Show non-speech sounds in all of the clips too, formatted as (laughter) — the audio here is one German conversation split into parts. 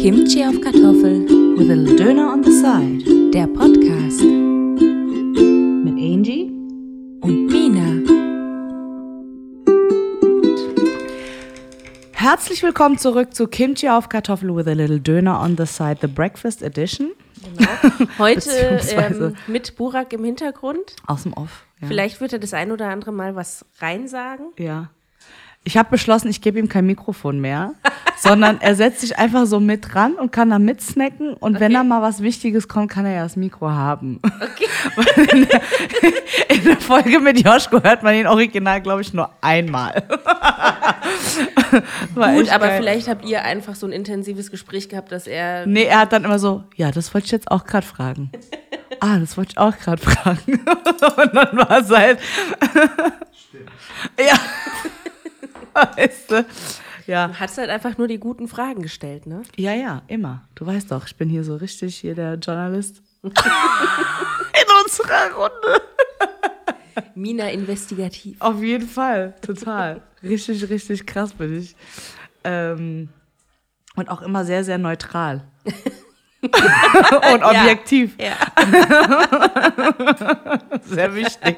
Kimchi auf Kartoffel, with a little Döner on the side. der Podcast Mit Angie. und Mina. Herzlich willkommen zurück zu Kimchi auf Kartoffel with a little Döner on the side, the Breakfast Edition. Heute (laughs) Beziehungsweise- ähm, mit Burak im Hintergrund. Aus dem Off. Ja. Vielleicht wird er das ein oder andere Mal was reinsagen. Ja. Ich habe beschlossen, ich gebe ihm kein Mikrofon mehr, (laughs) sondern er setzt sich einfach so mit ran und kann da mitsnacken. Und wenn da mal was Wichtiges kommt, kann er ja das Mikro haben. Okay. (laughs) in, der, in der Folge mit Joschko hört man ihn original, glaube ich, nur einmal. (laughs) Gut, aber geil. vielleicht habt ihr einfach so ein intensives Gespräch gehabt, dass er. Nee, er hat dann immer so, ja, das wollte ich jetzt auch gerade fragen. ah, das wollte ich auch gerade fragen. Und dann war es halt. ja. Weißt du? Ja. Hat halt einfach nur die guten Fragen gestellt, ne? Ja, ja, immer. Du weißt doch, ich bin hier so richtig hier der Journalist. (laughs) In unserer Runde. Mina investigativ. Auf jeden Fall, total. richtig, richtig krass bin ich. Ähm, und auch immer sehr, sehr neutral. (laughs) und objektiv. Ja. (laughs) Sehr wichtig.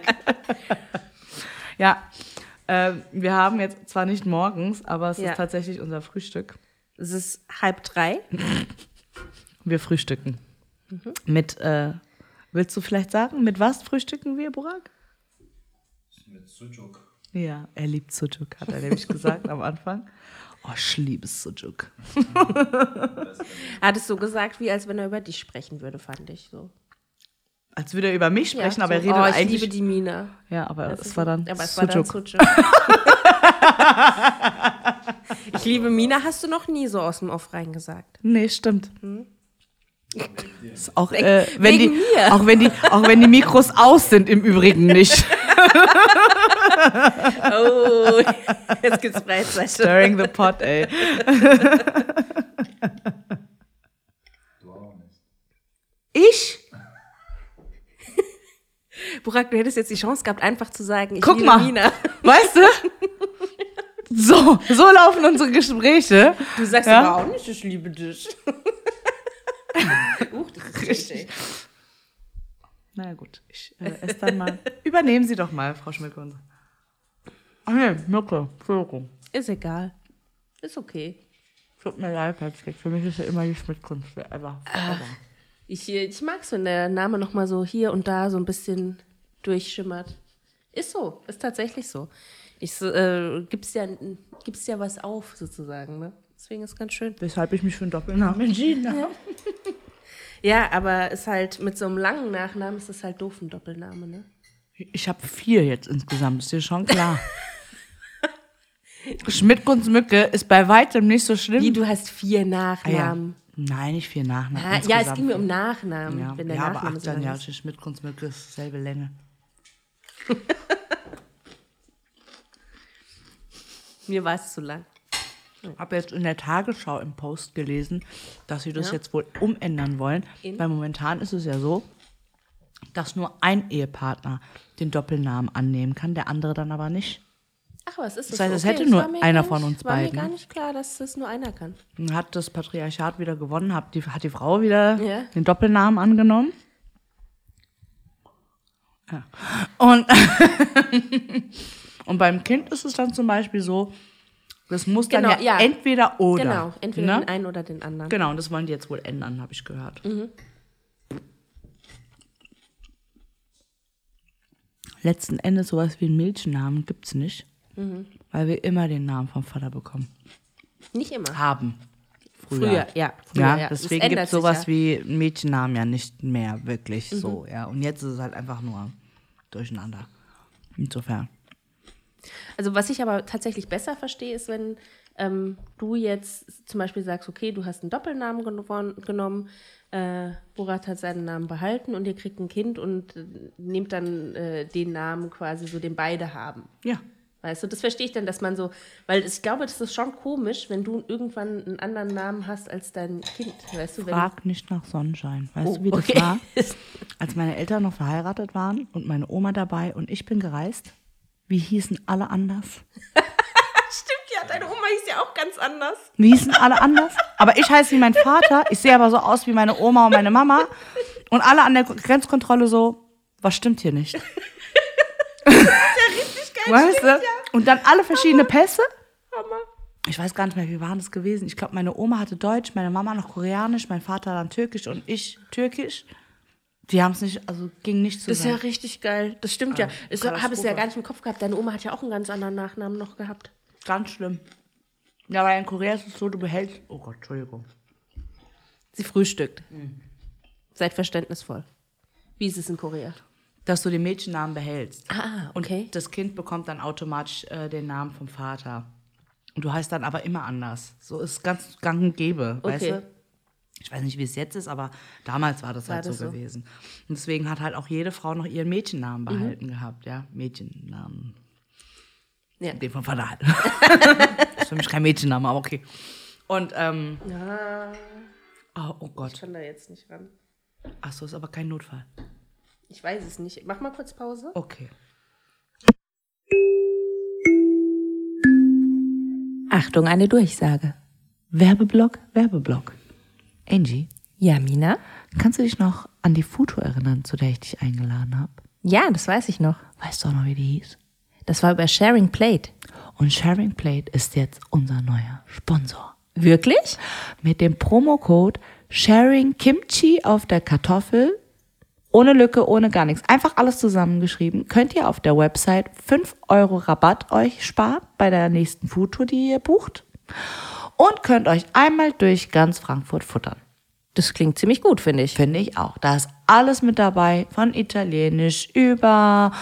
ja, ähm, wir haben jetzt zwar nicht morgens, aber es Ja. ist tatsächlich unser Frühstück. Es ist halb drei. (laughs) Wir frühstücken. Mhm. Mit, äh, willst du vielleicht sagen, mit was frühstücken wir, Burak? Mit Sujuk. Ja, er liebt Sujuk, hat er nämlich (laughs) gesagt am Anfang. Oh, ich liebe Sujuk. Er hat es so gesagt, wie als wenn er über dich sprechen würde, fand ich so. Als würde er über mich sprechen, ja, aber er redet oh, ich eigentlich. liebe die Mina. ja, aber Das es war dann aber es war dann Sujuk. (laughs) Ich liebe Mina, hast du noch nie so aus dem Off reingesagt. Nee, stimmt. Ist auch, äh, wenn wegen die, mir. auch, wenn die, auch wenn die Mikros aus sind, im Übrigen nicht. (laughs) Oh, jetzt gibt's Breitseite. Stirring the pot, ey. Du auch nicht. Ich? Burak, du hättest jetzt die Chance gehabt, einfach zu sagen, ich Guck liebe mal. Mina. (laughs) Weißt du? So, so laufen unsere Gespräche. Du sagst Ja? aber auch nicht, ich liebe dich. (laughs) Uch, das ist richtig. Na ja, gut, ich äh, esse dann mal. Übernehmen Sie doch mal, Frau Schmidtkunde. Ach nee, Mirke, Entschuldigung. Ist egal. Ist okay. Tut mir leid, Patrick. Für mich ist ja immer die Schmidtkunst. Ever. forever. Ich, ich mag es, wenn der Name nochmal so hier und da so ein bisschen durchschimmert. Ist so, ist tatsächlich so. Ich äh, gibst ja, gibst ja was auf, sozusagen, ne? Deswegen ist ganz schön. Weshalb ich mich für einen Doppelnamen entschieden habe. (laughs) Ja, aber ist halt mit so einem langen Nachnamen ist das halt doof, ein Doppelname, ne? Ich habe vier jetzt insgesamt, ist dir schon klar. (laughs) Schmidtkunst Mücke ist bei weitem nicht so schlimm. Wie, du hast vier Ah, ja. Nein, nicht vier Nachnamen. Ah, ja, es ging mir um Nachnamen. Ja, Wenn der ja aber Nachname ach, so dann lang ja, ist. Schmidtkunst Mücke ist dieselbe Länge. (laughs) Mir war es zu lang. Ich habe jetzt in der Tagesschau im Post gelesen, dass sie das Ja. jetzt wohl umändern wollen. In? Weil momentan ist es ja so, dass nur ein Ehepartner den Doppelnamen annehmen kann, der andere dann aber nicht. Ach, was ist das? Das heißt, es Okay, hätte nur war einer von uns war beiden. mir gar nicht klar, dass das nur einer kann. Dann hat das Patriarchat wieder gewonnen, hat die, hat die Frau wieder Ja. den Doppelnamen angenommen. Ja. Und, (laughs) und beim Kind ist es dann zum Beispiel so, das muss dann Genau, ja, ja. entweder oder. Genau, entweder ne? den einen oder den anderen. Genau, und das wollen die jetzt wohl ändern, habe ich gehört. Mhm. Letzten Endes sowas wie einen Mädchennamen gibt es nicht, Mhm. weil wir immer den Namen vom Vater bekommen. Nicht immer. Haben. Früher, ja. Früher, Ja, ja. Deswegen gibt es sowas ja. wie Mädchennamen ja nicht mehr wirklich Mhm. so. Ja. Und jetzt ist es halt einfach nur durcheinander. Insofern. Also was ich aber tatsächlich besser verstehe, ist, wenn ähm, du jetzt zum Beispiel sagst, okay, du hast einen Doppelnamen genommen, genommen äh, Borat hat seinen Namen behalten und ihr kriegt ein Kind und äh, nehmt dann äh, den Namen quasi so, den beide haben. Ja. Weißt du, das verstehe ich dann, dass man so, weil ich glaube, das ist schon komisch, wenn du irgendwann einen anderen Namen hast als dein Kind. Weißt du. Frag nicht nach Sonnenschein. Weißt Oh, du, wie das okay. war? (laughs) Als meine Eltern noch verheiratet waren und meine Oma dabei und ich bin gereist, wie hießen alle anders? (laughs) Stimmt Ja, deine Oma hieß ja auch ganz anders. Die hießen alle anders. Aber ich heiße wie mein Vater. Ich sehe aber so aus wie meine Oma und meine Mama. Und alle an der Grenzkontrolle so, was stimmt hier nicht? (laughs) Weißt du? Und dann alle verschiedene Pässe. Hammer. Ich weiß gar nicht mehr, wie war das gewesen. Ich glaube, meine Oma hatte Deutsch, meine Mama noch Koreanisch, mein Vater dann Türkisch und ich Türkisch. Die haben es nicht, also ging nicht Das ist ja zusammen. richtig geil. Das stimmt ja. Ich habe es ja gar nicht im Kopf gehabt. Deine Oma hat ja auch einen ganz anderen Nachnamen noch gehabt. Ganz schlimm. Ja, weil in Korea ist es so, du behältst. Oh Gott, Entschuldigung. Sie frühstückt. Seid verständnisvoll. Wie ist es in Korea? Dass du den Mädchennamen behältst. Ah, Und okay. das Kind bekommt dann automatisch äh, den Namen vom Vater. Und du heißt dann aber immer anders. So ist ganz gang und gäbe, weißt Okay. du? Ich weiß nicht, wie es jetzt ist, aber damals war das War halt das so, so? gewesen. Und deswegen hat halt auch jede Frau noch ihren Mädchennamen Mhm. behalten gehabt, ja. Mädchennamen. Ja. Den vom Vater halt. (laughs) ist für mich kein Mädchenname, aber okay. Und, ähm, Ja, oh, oh ich Gott. kann da jetzt nicht ran. Ach so, ist aber kein Notfall. Ich weiß es nicht. Mach mal kurz Pause. Okay. Achtung, eine Durchsage. Werbeblock, Werbeblock. Angie, Ja, Mina? kannst du dich noch an die Futo erinnern, zu der ich dich eingeladen habe? Ja, das weiß ich noch. Weißt du auch noch, wie die hieß? Das war über Sharing Plate. Und Sharing Plate ist jetzt unser neuer Sponsor. Wirklich? Mit dem Promocode Sharing Kimchi auf der Kartoffel, ohne Lücke, ohne gar nichts, einfach alles zusammengeschrieben, könnt ihr auf der Website 5 Euro Rabatt euch sparen bei der nächsten Foodtour, die ihr bucht. Und könnt euch einmal durch ganz Frankfurt futtern. Das klingt ziemlich gut, finde ich. Finde ich auch. Da ist alles mit dabei, von Italienisch über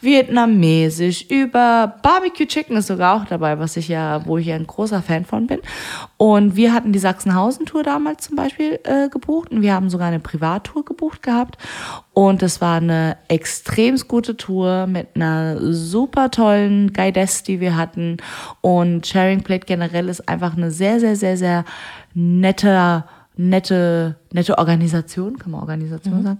Vietnamesisch, über Barbecue Chicken ist sogar auch dabei, was ich ja, wo ich ja ein großer Fan von bin. Und wir hatten die Sachsenhausen-Tour damals zum Beispiel äh, gebucht und wir haben sogar eine Privattour gebucht gehabt. Und es war eine extrem gute Tour mit einer super tollen Guidess, die wir hatten. Und Sharing Plate generell ist einfach eine sehr, sehr, sehr, sehr nette nette, nette Organisation, kann man Organisation sagen.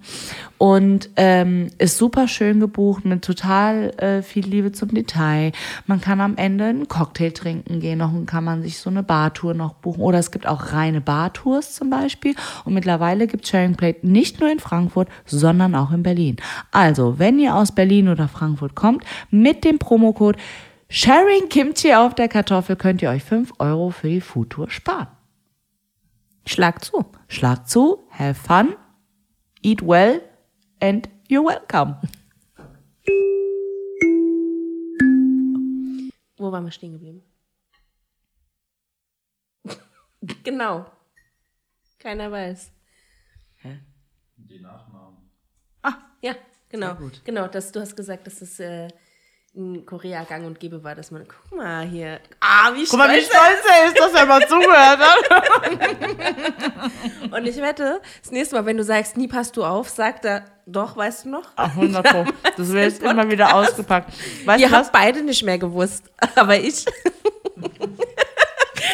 Und ähm, ist super schön gebucht mit total äh, viel Liebe zum Detail. Man kann am Ende einen Cocktail trinken gehen, noch und kann man sich so eine Bartour noch buchen. Oder es gibt auch reine Bartours zum Beispiel. Und mittlerweile gibt Sharing Plate nicht nur in Frankfurt, sondern auch in Berlin. Also, wenn ihr aus Berlin oder Frankfurt kommt, mit dem Promocode Sharing Kimchi auf der Kartoffel könnt ihr euch 5 Euro für die Foodtour sparen. Schlag zu. Schlag zu, have fun, eat well and you're welcome. Wo waren wir stehen geblieben? (laughs) genau. Keiner weiß. Die Nachnamen. Ja, genau. Genau, das, du hast gesagt, dass es äh, in Korea gang und gäbe war, dass man, guck mal hier. Ah, wie Guck mal, wie stolz stolz er ist, dass er mal zugehört hat. (laughs) er- Und ich wette, das nächste Mal, wenn du sagst, nie passt du auf, sagt er, doch, weißt du noch? Ach, 100 Pro. Das wird jetzt immer wieder ausgepackt. Weißt Ihr habt beide nicht mehr gewusst, (laughs) aber ich.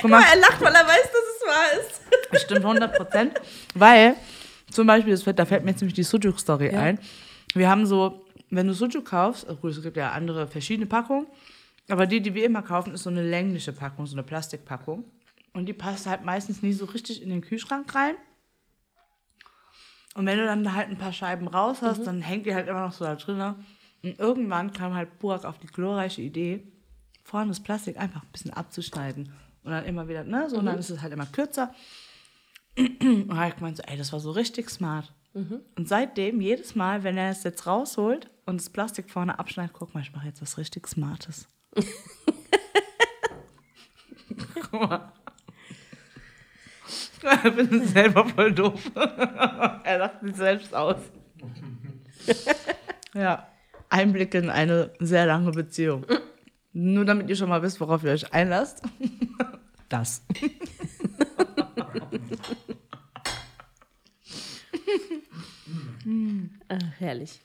Guck mal, er lacht, weil er weiß, dass es wahr ist. das stimmt 100 Prozent. Weil, zum Beispiel, das, da fällt mir jetzt nämlich die Sujuk-Story ein. Wir haben so, wenn du Sujuk kaufst, gut, es gibt ja andere verschiedene Packungen, aber die, die wir immer kaufen, ist so eine längliche Packung, so eine Plastikpackung. Und die passt halt meistens nie so richtig in den Kühlschrank rein. Und wenn du dann da halt ein paar Scheiben raus hast, dann hängt die halt immer noch so da drin. Und irgendwann kam halt Burak auf die glorreiche Idee, vorne das Plastik einfach ein bisschen abzuschneiden. Und dann immer wieder, ne, so, und dann ist es halt immer kürzer. (clears throat) Und hab ich gemeint, so, ey, das war so richtig smart. Und seitdem, jedes Mal, wenn er es jetzt rausholt und das Plastik vorne abschneidet, guck mal, ich mache jetzt was richtig Smartes. guck mal. Ich bin selber voll doof. er lacht sich selbst aus. ja, Einblicke in eine sehr lange Beziehung. Nur damit ihr schon mal wisst, worauf ihr euch einlasst. Das. Ach, herrlich.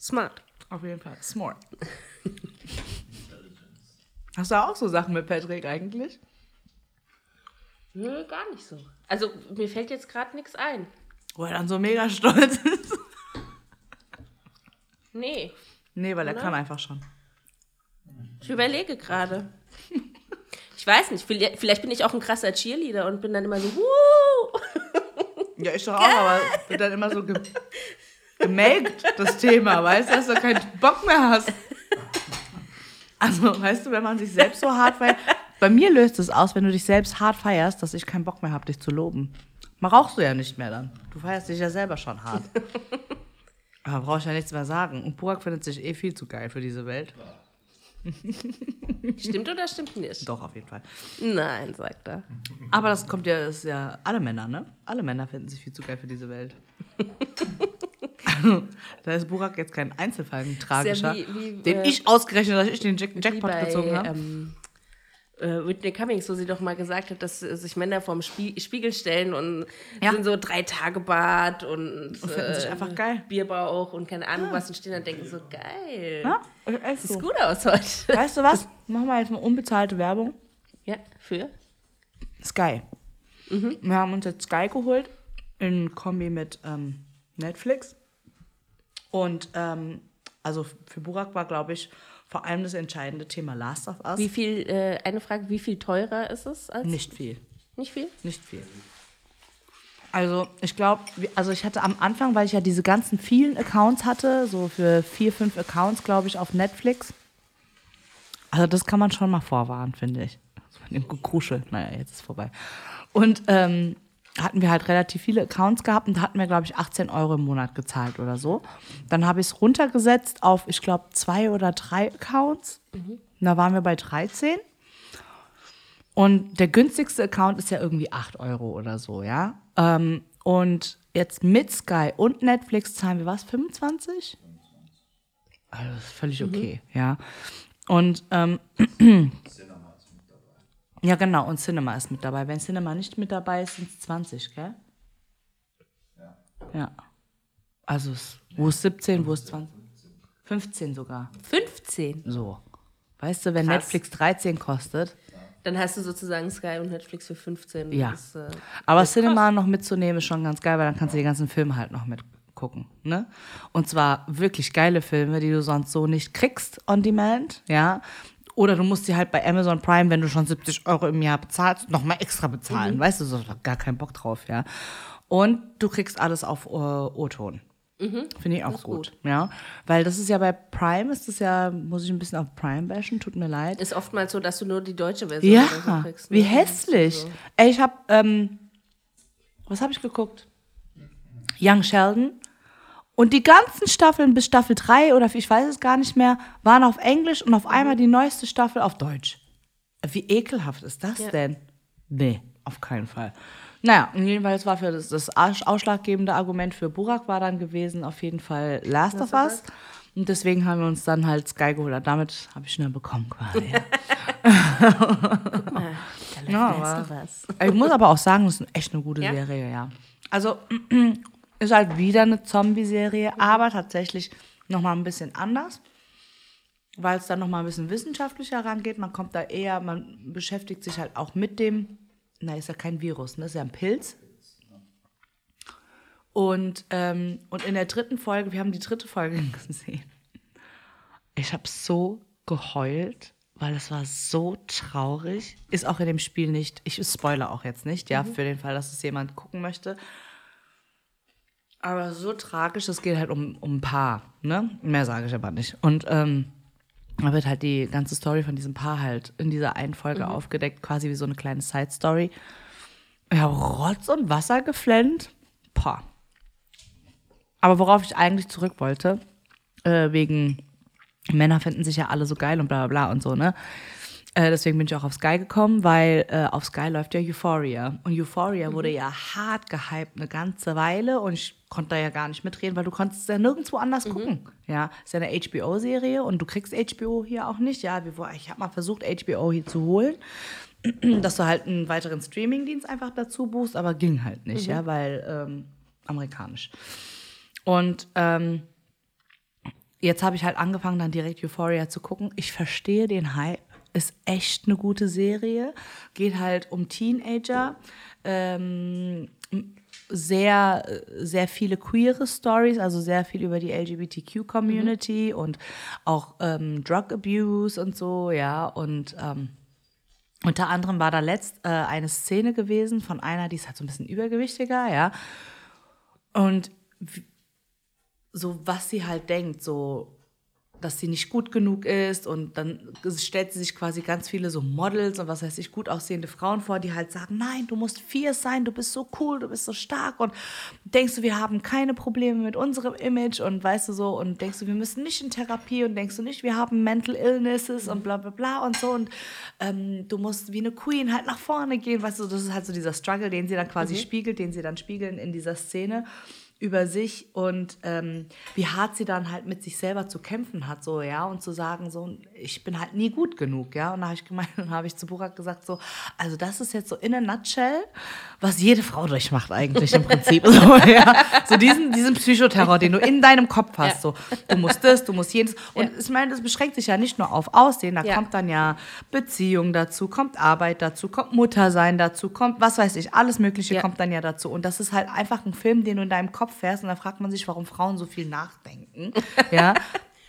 Smart. Auf jeden Fall. Smart. Hast du auch so Sachen mit Patrick eigentlich? Nö, gar nicht so. Also, mir fällt jetzt gerade nichts ein. Wo er dann so mega stolz ist. Nee. Nee, weil er Oder? kann einfach schon. Ich überlege gerade. Ich weiß nicht, vielleicht vielleicht bin ich auch ein krasser Cheerleader und bin dann immer so, Wuh! Ja, ich doch auch, aber wird dann immer so ge gemelkt, das Thema, weißt du, dass du keinen Bock mehr hast. Also, weißt du, wenn man sich selbst so hart feiert. Bei mir löst es aus, wenn du dich selbst hart feierst, dass ich keinen Bock mehr habe, dich zu loben. Mal rauchst du ja nicht mehr dann. Du feierst dich ja selber schon hart. (laughs) Aber brauche ich ja nichts mehr sagen. Und Burak findet sich eh viel zu geil für diese Welt. Stimmt oder stimmt nicht? Doch, auf jeden Fall. Nein, sagt er. Aber das kommt ja, das ist ja alle Männer, ne? Alle Männer finden sich viel zu geil für diese Welt. (laughs) da ist Burak jetzt kein Einzelfall, ein tragischer, wie- wie, den äh, ich ausgerechnet, dass ich den Jack Jackpot bei, gezogen habe. ähm, äh, Whitney Cummings, wo sie doch mal gesagt hat, dass äh, sich Männer vorm Spie Spiegel stellen und Ja. sind so drei Tage Bad und, Und finden sich einfach geil. Bierbauch und keine Ahnung was und stehen dann und denken so, geil. ja, echt Sieht so. gut aus heute. Weißt du was? (laughs) Machen wir jetzt mal unbezahlte Werbung. Ja, für? Sky. Wir haben uns jetzt Sky geholt in Kombi mit ähm, Netflix. Und ähm, also für Burak war, glaube ich, vor allem das entscheidende Thema Last of Us. Wie viel, äh, eine Frage, wie viel teurer ist es als? Nicht viel. Nicht viel? Nicht viel. Also ich glaube, also ich hatte am Anfang, weil ich ja diese ganzen vielen Accounts hatte, so für vier, fünf Accounts, glaube ich, auf Netflix. Also das kann man schon mal vorwarnen, finde ich. So mit dem Gekruschel. Naja, jetzt ist vorbei. Und ähm, hatten wir halt relativ viele Accounts gehabt und da hatten wir, glaube ich, 18 Euro im Monat gezahlt oder so. Dann habe ich es runtergesetzt auf, ich glaube, zwei oder drei Accounts. Und da waren wir bei 13. Und der günstigste Account ist ja irgendwie 8 Euro oder so, ja. Ähm, und jetzt mit Sky und Netflix zahlen wir was? 25? Also das ist völlig okay, ja. Und ähm, (clears throat) ja, genau, und Cinema ist mit dabei. Wenn Cinema nicht mit dabei ist, sind es 20, gell? Ja. Also, es, wo ist 17, wo ist 20? 15 sogar. 15. So. Weißt du, wenn Krass. Netflix 13 kostet, Dann hast du sozusagen Sky und Netflix für 15. Ja. Das, äh, Aber Cinema noch mitzunehmen ist schon ganz geil, weil dann kannst du die ganzen Filme halt noch mitgucken. Ne? Und zwar wirklich geile Filme, die du sonst so nicht kriegst on demand, ja. Oder du musst die halt bei Amazon Prime, wenn du schon 70 Euro im Jahr bezahlst, nochmal extra bezahlen. Weißt du, so gar keinen Bock drauf, ja. Und du kriegst alles auf äh, O-Ton. Finde ich auch gut. Ja. Weil das ist ja bei Prime, ist das ja, muss ich ein bisschen auf Prime bashen, tut mir leid. ist oftmals so, dass du nur die deutsche Version Ja, so kriegst. wie ne? hässlich. So. Ey, ich hab, ähm, was habe ich geguckt? Young Sheldon. Und die ganzen Staffeln bis Staffel 3 oder ich weiß es gar nicht mehr, waren auf Englisch und auf einmal die neueste Staffel auf Deutsch. Wie ekelhaft ist das Ja. denn? Nee, auf keinen Fall. Naja, jedenfalls war für das, das aus- ausschlaggebende Argument für Burak war dann gewesen auf jeden Fall Last of Us. Und deswegen haben wir uns dann halt Sky geholt. Und damit habe ich ihn dann bekommen quasi. (laughs) Ja. Da Ja, läuft of Us. Ich muss aber auch sagen, das ist echt eine gute Ja? Serie, ja. Also (clears throat) ist halt wieder eine Zombie-Serie, aber tatsächlich nochmal ein bisschen anders, weil es dann nochmal ein bisschen wissenschaftlicher rangeht. Man kommt da eher, man beschäftigt sich halt auch mit dem, na, ist ja kein Virus, ne, ist ja ein Pilz. Und, ähm, und in der dritten Folge, wir haben die dritte Folge (laughs) gesehen. Ich habe so geheult, weil es war so traurig. Ist auch in dem Spiel nicht, ich spoilere auch jetzt nicht, ja, für den Fall, dass es jemand gucken möchte. Aber so tragisch, es geht halt um, um ein Paar, ne? Mehr sage ich aber nicht. Und ähm, da wird halt die ganze Story von diesem Paar halt in dieser einen Folge aufgedeckt, quasi wie so eine kleine Side-Story. Ja, Rotz und Wasser geflennt. Pah. Aber worauf ich eigentlich zurück wollte, äh, wegen Männer finden sich ja alle so geil und bla bla bla und so, ne? Äh, deswegen bin ich auch auf Sky gekommen, weil äh, auf Sky läuft ja Euphoria. Und Euphoria wurde ja hart gehypt eine ganze Weile und ich konnte da ja gar nicht mitreden, weil du konntest es ja nirgendwo anders gucken. Ja, ist ja eine HBO-Serie und du kriegst HBO hier auch nicht. Ja, ich habe mal versucht, HBO hier zu holen, (clears throat) dass du halt einen weiteren Streamingdienst einfach dazu buchst, aber ging halt nicht, ja, weil ähm, amerikanisch. Und ähm, jetzt habe ich halt angefangen, dann direkt Euphoria zu gucken. Ich verstehe den Hype. Ist echt eine gute Serie. Geht halt um Teenager. Ähm, sehr, sehr viele queere Stories, also sehr viel über die LGBTQ-Community Mhm. und auch ähm, Drug Abuse und so, ja. Und ähm, unter anderem war da letzt äh, eine Szene gewesen von einer, die ist halt so ein bisschen übergewichtiger, ja. Und so, was sie halt denkt, so, dass sie nicht gut genug ist. Und dann stellt sie sich quasi ganz viele so Models und was weiß ich, gut aussehende Frauen vor, die halt sagen, nein, du musst fierce sein, du bist so cool, du bist so stark. Und denkst du, wir haben keine Probleme mit unserem Image und weißt du so und denkst du, wir müssen nicht in Therapie und denkst du nicht, wir haben Mental Illnesses und bla bla bla und so. Und ähm, du musst wie eine Queen halt nach vorne gehen, weißt du, das ist halt so dieser Struggle, den sie dann quasi spiegelt, den sie dann spiegeln in dieser Szene über sich und ähm, wie hart sie dann halt mit sich selber zu kämpfen hat, so, ja, und zu sagen, so, ich bin halt nie gut genug, ja, und da habe ich gemeint, (laughs) und habe ich zu Burak gesagt, so, also das ist jetzt so in a nutshell, was jede Frau durchmacht eigentlich im Prinzip, (laughs) so, ja, so diesen, diesen Psychoterror, den du in deinem Kopf hast, so, du musst das, du musst jenes, und ich meine, das beschränkt sich ja nicht nur auf Aussehen, da Ja. kommt dann ja Beziehung dazu, kommt Arbeit dazu, kommt Muttersein dazu, kommt, was weiß ich, alles Mögliche Ja. kommt dann ja dazu. Und das ist halt einfach ein Film, den du in deinem Kopf fährst und da fragt man sich, warum Frauen so viel nachdenken. Ja.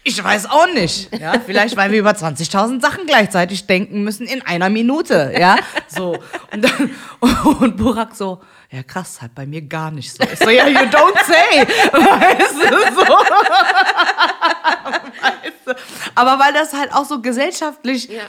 Ich weiß auch nicht. Ja, vielleicht, weil wir über 20.000 Sachen gleichzeitig denken müssen in einer Minute. Ja, so. Und, dann, (laughs) und Burak so, ja krass, halt bei mir gar nicht so. Ich so, ja, you don't say. (laughs) Weißt du, so. (laughs) weißt du? Aber weil das halt auch so gesellschaftlich Ja.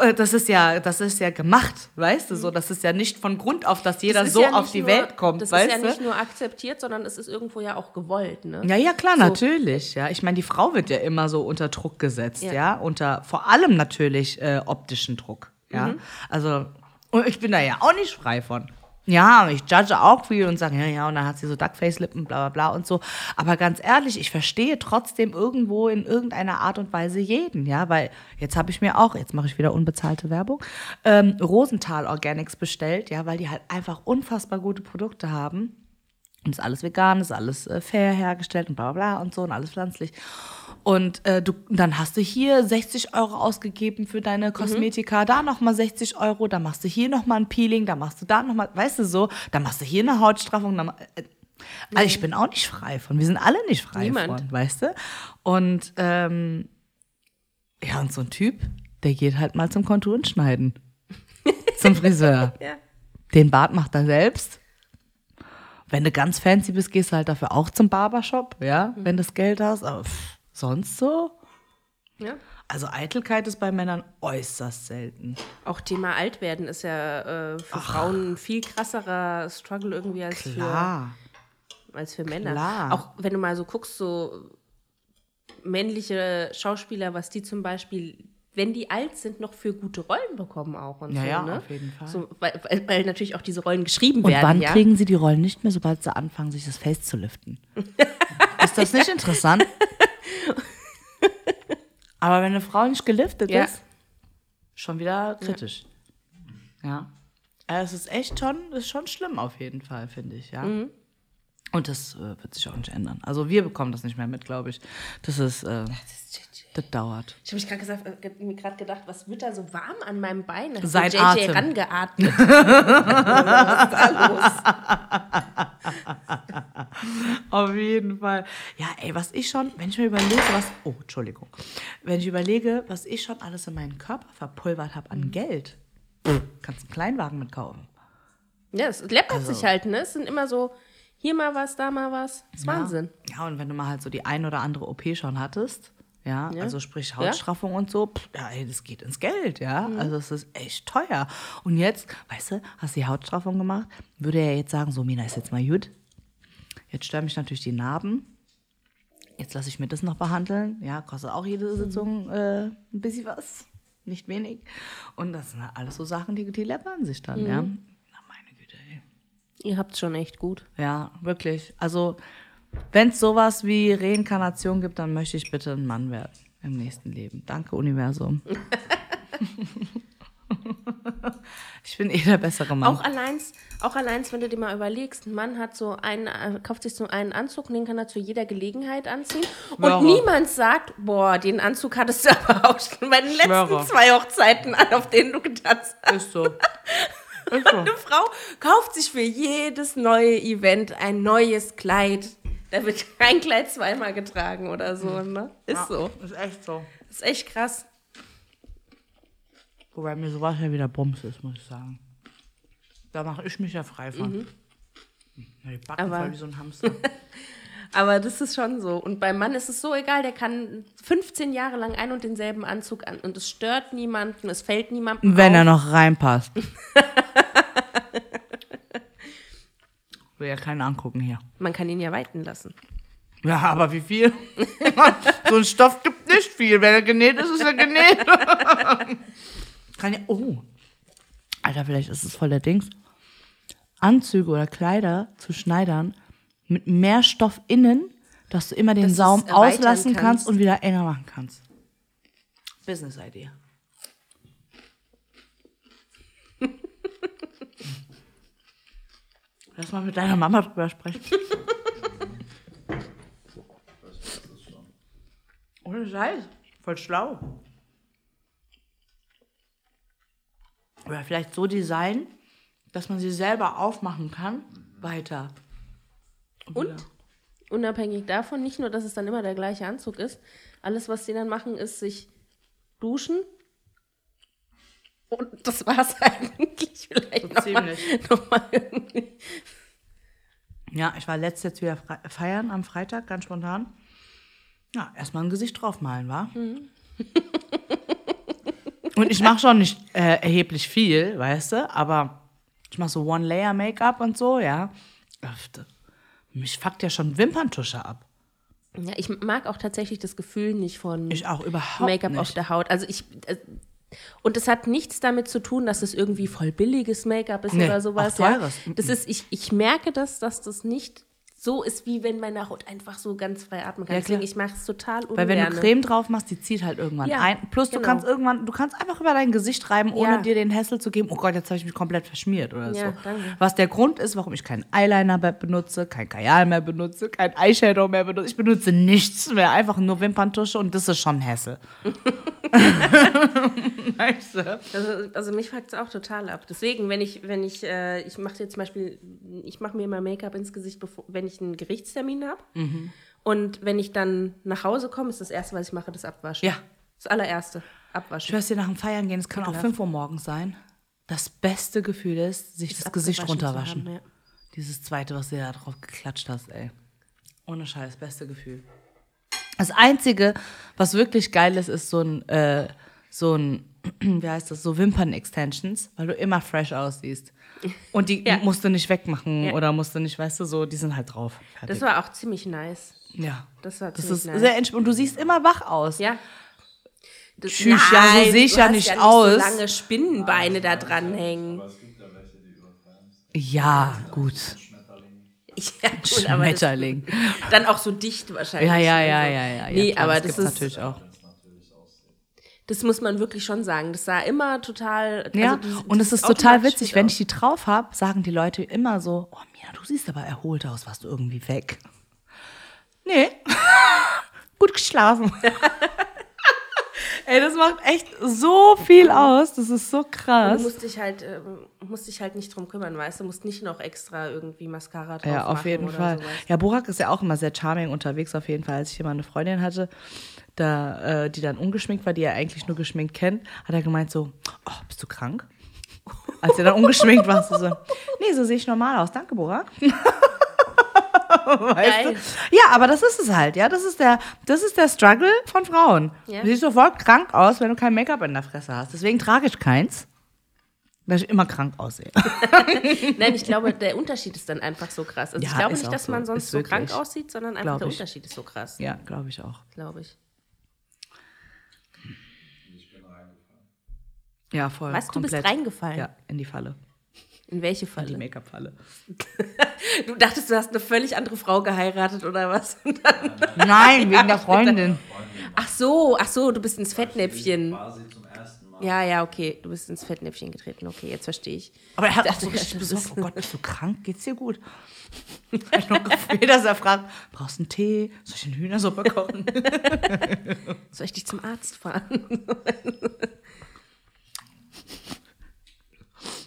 Äh, das ist ja, das ist ja gemacht, weißt du, so, das ist ja nicht von Grund auf, dass jeder Das so ja auf die nur, Welt kommt, Das weißt ist ja nicht nur akzeptiert, sondern es ist irgendwo ja auch gewollt. Ne? Ja, ja, klar, So. natürlich. Ja, ich meine, die Frau wird ja immer so unter Druck gesetzt, ja, Ja. unter vor allem natürlich äh, optischen Druck. Ja, Mhm. also und ich bin da ja auch nicht frei von. Ja, ich judge auch viel und sage, ja, ja, und dann hat sie so Duckface-Lippen, bla, bla, bla und so. Aber ganz ehrlich, ich verstehe trotzdem irgendwo in irgendeiner Art und Weise jeden, ja, weil jetzt habe ich mir auch, jetzt mache ich wieder unbezahlte Werbung, ähm, Rosenthal Organics bestellt, ja, weil die halt einfach unfassbar gute Produkte haben. Und ist alles vegan, ist alles äh, fair hergestellt und bla bla bla und so und alles pflanzlich. Und äh, du, dann hast du hier 60 Euro ausgegeben für deine Kosmetika, da nochmal 60 Euro, dann machst du hier nochmal ein Peeling, dann machst du da nochmal, weißt du so, dann machst du hier eine Hautstraffung. Dann, äh, also ich bin auch nicht frei von, wir sind alle nicht frei Niemand. von, weißt du? Und ähm, ja, und so ein Typ, der geht halt mal zum Konturen schneiden. (laughs) zum Friseur. Ja. Den Bart macht er selbst. Wenn du ganz fancy bist, gehst du halt dafür auch zum Barbershop, ja, wenn du das Geld hast. Aber pff, sonst so? Ja. Also Eitelkeit ist bei Männern äußerst selten. Auch Thema Altwerden ist ja äh, für Frauen ein viel krasserer Struggle irgendwie als für, als für Männer. Klar. Auch wenn du mal so guckst, so männliche Schauspieler, was die zum Beispiel, wenn die alt sind, noch für gute Rollen bekommen auch und Ja, so. ja, ne? auf jeden Fall. So, weil, weil, weil natürlich auch diese Rollen geschrieben Und werden. wann ja? kriegen sie die Rollen nicht mehr, sobald sie anfangen, sich das Face zu liften? (laughs) ist das nicht interessant? (laughs) (laughs) Aber wenn eine Frau nicht geliftet Ja. ist, schon wieder kritisch. Ja. Also es ist echt schon, ist schon schlimm auf jeden Fall, finde ich, ja. Mhm. Und das äh, wird sich auch nicht ändern. Also wir bekommen das nicht mehr mit, glaube ich. Das ist, äh, das dauert. Ich habe mich gerade gesagt, äh, mir gerade gedacht, was wird da so warm an meinem Bein? Hat Sein JJ Atem. rangeatmet. (laughs) Auf jeden Fall. Ja, ey, was ich schon, wenn ich mir überlege, was. Oh, Entschuldigung. Wenn ich überlege, was ich schon alles in meinen Körper verpulvert habe an Geld. Kannst einen Kleinwagen mitkaufen. Ja, es läppert Also- sich halt, ne? Es sind immer so, hier mal was, da mal was. Das ist Wahnsinn. Ja, und wenn du mal halt so die ein oder andere OP schon hattest, ja, Ja. also sprich Hautstraffung und so, pff, ja, ey, das geht ins Geld, ja. Also es ist echt teuer. Und jetzt, weißt du, hast die Hautstraffung gemacht, würde er jetzt sagen, so, Mina, ist jetzt mal gut. Jetzt stören mich natürlich die Narben. Jetzt lasse ich mir das noch behandeln. Ja, kostet auch jede Sitzung äh, ein bisschen was. Nicht wenig. Und das sind halt alles so Sachen, die, die läppern sich dann, ja. Na, meine Güte, ey. Ihr habt's schon echt gut. Ja, wirklich. Also, wenn es sowas wie Reinkarnation gibt, dann möchte ich bitte ein Mann werden im nächsten Leben. Danke, Universum. (laughs) ich bin eh der bessere Mann. Auch allein, Auch allein, wenn du dir mal überlegst, ein Mann hat so einen, äh, kauft sich so einen Anzug und den kann er zu jeder Gelegenheit anziehen. Und Schwöre. niemand sagt, boah, den Anzug hattest du aber auch schon bei den letzten Schwöre. zwei Hochzeiten an, auf denen du getanzt hast. Ist so. (laughs) Ist so. Eine Frau kauft sich für jedes neue Event ein neues Kleid. Da wird (laughs) kein Kleid zweimal getragen oder so, ne? Ist so. Ist echt so. Ist echt krass. Wobei mir sowas ja wieder Bums ist, muss ich sagen. Da mache ich mich ja frei von. Ja, die Backen Aber- voll wie so ein Hamster. (laughs) Aber das ist schon so. Und beim Mann ist es so egal, der kann 15 Jahre lang ein und denselben Anzug an. Und es stört niemanden, es fällt niemandem Wenn auf. er noch reinpasst. (laughs) Will ja keinen angucken hier. Man kann ihn ja weiten lassen. Ja, aber wie viel? (laughs) so ein Stoff gibt nicht viel. Wenn er genäht ist, ist er genäht. (laughs) Kann ja. Oh. Alter, vielleicht ist es voll der Dings. Anzüge oder Kleider zu schneidern mit mehr Stoff innen, dass du immer den Dass Saum auslassen kannst. kannst. und wieder enger machen kannst. Business Idee. Lass mal mit deiner Mama drüber sprechen. (laughs) Ohne Scheiß. Voll schlau. Oder vielleicht so designen, dass man sie selber aufmachen kann. Weiter. Und unabhängig davon, nicht nur, dass es dann immer der gleiche Anzug ist, alles, was sie dann machen, ist sich duschen. Und das war's (laughs) eigentlich. Vielleicht noch mal, ziemlich. noch mal irgendwie. Ja, ich war letztes jetzt wieder feiern am Freitag, ganz spontan. Ja, erstmal ein Gesicht draufmalen, war. und ich mache schon nicht äh, erheblich viel, weißt du, aber ich mache so One-Layer-Make-up und so, ja. Mich fuckt ja schon Wimperntusche ab. Ja, ich mag auch tatsächlich das Gefühl nicht von Make-up auf der Haut. Also ich. Und es hat nichts damit zu tun, dass es irgendwie voll billiges Make-up ist Nee, oder sowas. Ja. Das ist, ich, ich merke das, dass das nicht so ist, wie wenn meine Haut einfach so ganz frei atmen kann. Ja. Deswegen, ich mache es total ungern. Weil wenn du Creme drauf machst, die zieht halt irgendwann Ja, ein. Plus du genau. kannst irgendwann, du kannst einfach über dein Gesicht reiben, ohne Ja. dir den Hassel zu geben, oh Gott, jetzt habe ich mich komplett verschmiert oder so. danke. Was der Grund ist, warum ich keinen Eyeliner mehr benutze, kein Kajal mehr benutze, kein Eyeshadow mehr benutze. Ich benutze nichts mehr, einfach nur Wimperntusche und das ist schon Hassel. (laughs) (laughs) du? Also, also mich fuckt es auch total ab. Deswegen, wenn ich, wenn ich, äh, ich mache jetzt zum Beispiel, ich mache mir immer Make-up ins Gesicht, bevor, wenn ich einen Gerichtstermin habe. Mhm. Und wenn ich dann nach Hause komme, ist das Erste, was ich mache, das Abwaschen. Ja. Das allererste, Ich Abwaschen. schwör's dir, nach dem Feiern gehen, es kann auch Ekelhaft. 5 Uhr morgens sein. Das beste Gefühl ist, sich das, Gesicht runterwaschen. haben, ja. Dieses zweite, was du da drauf geklatscht hast, ey. Ohne Scheiß, beste Gefühl. Das Einzige, was wirklich geil ist, ist so ein, äh, so ein, (clears throat) wie heißt das, so Wimpern-Extensions, weil du immer fresh aussiehst. Und die (laughs) Ja. musst du nicht wegmachen Ja. oder musst du nicht, weißt du, so, die sind halt drauf. Fertig. Das war auch ziemlich nice. ja. Das war Das ziemlich ist nice. sehr entspannt. Und du siehst immer wach aus. Ja. Das, Tschüss, ja, so Nein, seh ich ja nicht ja aus. Nicht so lange Spinnenbeine da dranhängen. Aber es gibt ja gut. (laughs) Ja, gut, aber das, Schmetterling. (laughs) dann auch so dicht wahrscheinlich. Ja, ja, ja, ja, ja. Nee, ja, klar, aber das das, gibt's ist, natürlich auch. Das muss man wirklich schon sagen. Das sah immer total. Ja, also das- und es ist total witzig, wenn ich die drauf habe, sagen die Leute immer so, oh Mina, du siehst aber erholt aus, warst du irgendwie weg. Nee, (laughs) gut geschlafen. (laughs) Ey, das macht echt so viel aus, das ist so krass. Du musst dich halt, äh, musst dich halt nicht drum kümmern, weißt du? musst nicht noch extra irgendwie Mascara drauf Ja, auf jeden Fall. Sowas. Ja, Burak ist ja auch immer sehr charming unterwegs, auf jeden Fall. Als ich hier mal eine Freundin hatte, da, äh, die dann ungeschminkt war, die er eigentlich nur geschminkt kennt, hat er gemeint so, oh, bist du krank? (laughs) Als er dann ungeschminkt war, so, so, nee, so sehe ich normal aus. Danke, Burak. (laughs) (laughs) weißt Geil. du? Ja, aber das ist es halt, ja. Das ist der, das ist der Struggle von Frauen. Ja. Du siehst sofort krank aus, wenn du kein Make-up in der Fresse hast. Deswegen trage ich keins. Weil ich immer krank aussehe. (laughs) Nein, ich glaube, der Unterschied ist dann einfach so krass. Also Ja, ich glaube nicht, dass so. man sonst Ist so krank wirklich. aussieht, sondern einfach der. Unterschied ist so krass, Ja, glaube ich auch. glaube ich. Ich bin reingefallen. Ja, voll. Was, du bist komplett. reingefallen? Ja, in die Falle. In welche Die Falle? Make-up-Falle. (laughs) Du dachtest, du hast eine völlig andere Frau geheiratet oder was? Und dann, (laughs) Nein, wegen der Freundin. ach so, ach so, du bist ins Fettnäpfchen. War sie zum ersten Mal Ja, ja, okay. Du bist ins Fettnäpfchen getreten. Okay, jetzt verstehe ich. Aber er hat auch so richtig besorgt. Oh Gott, bist du krank? Geht's dir gut? (laughs) Ich noch gefühlt, dass er fragt, brauchst du einen Tee? Soll ich eine Hühnersuppe kochen? Soll ich dich zum Arzt fahren?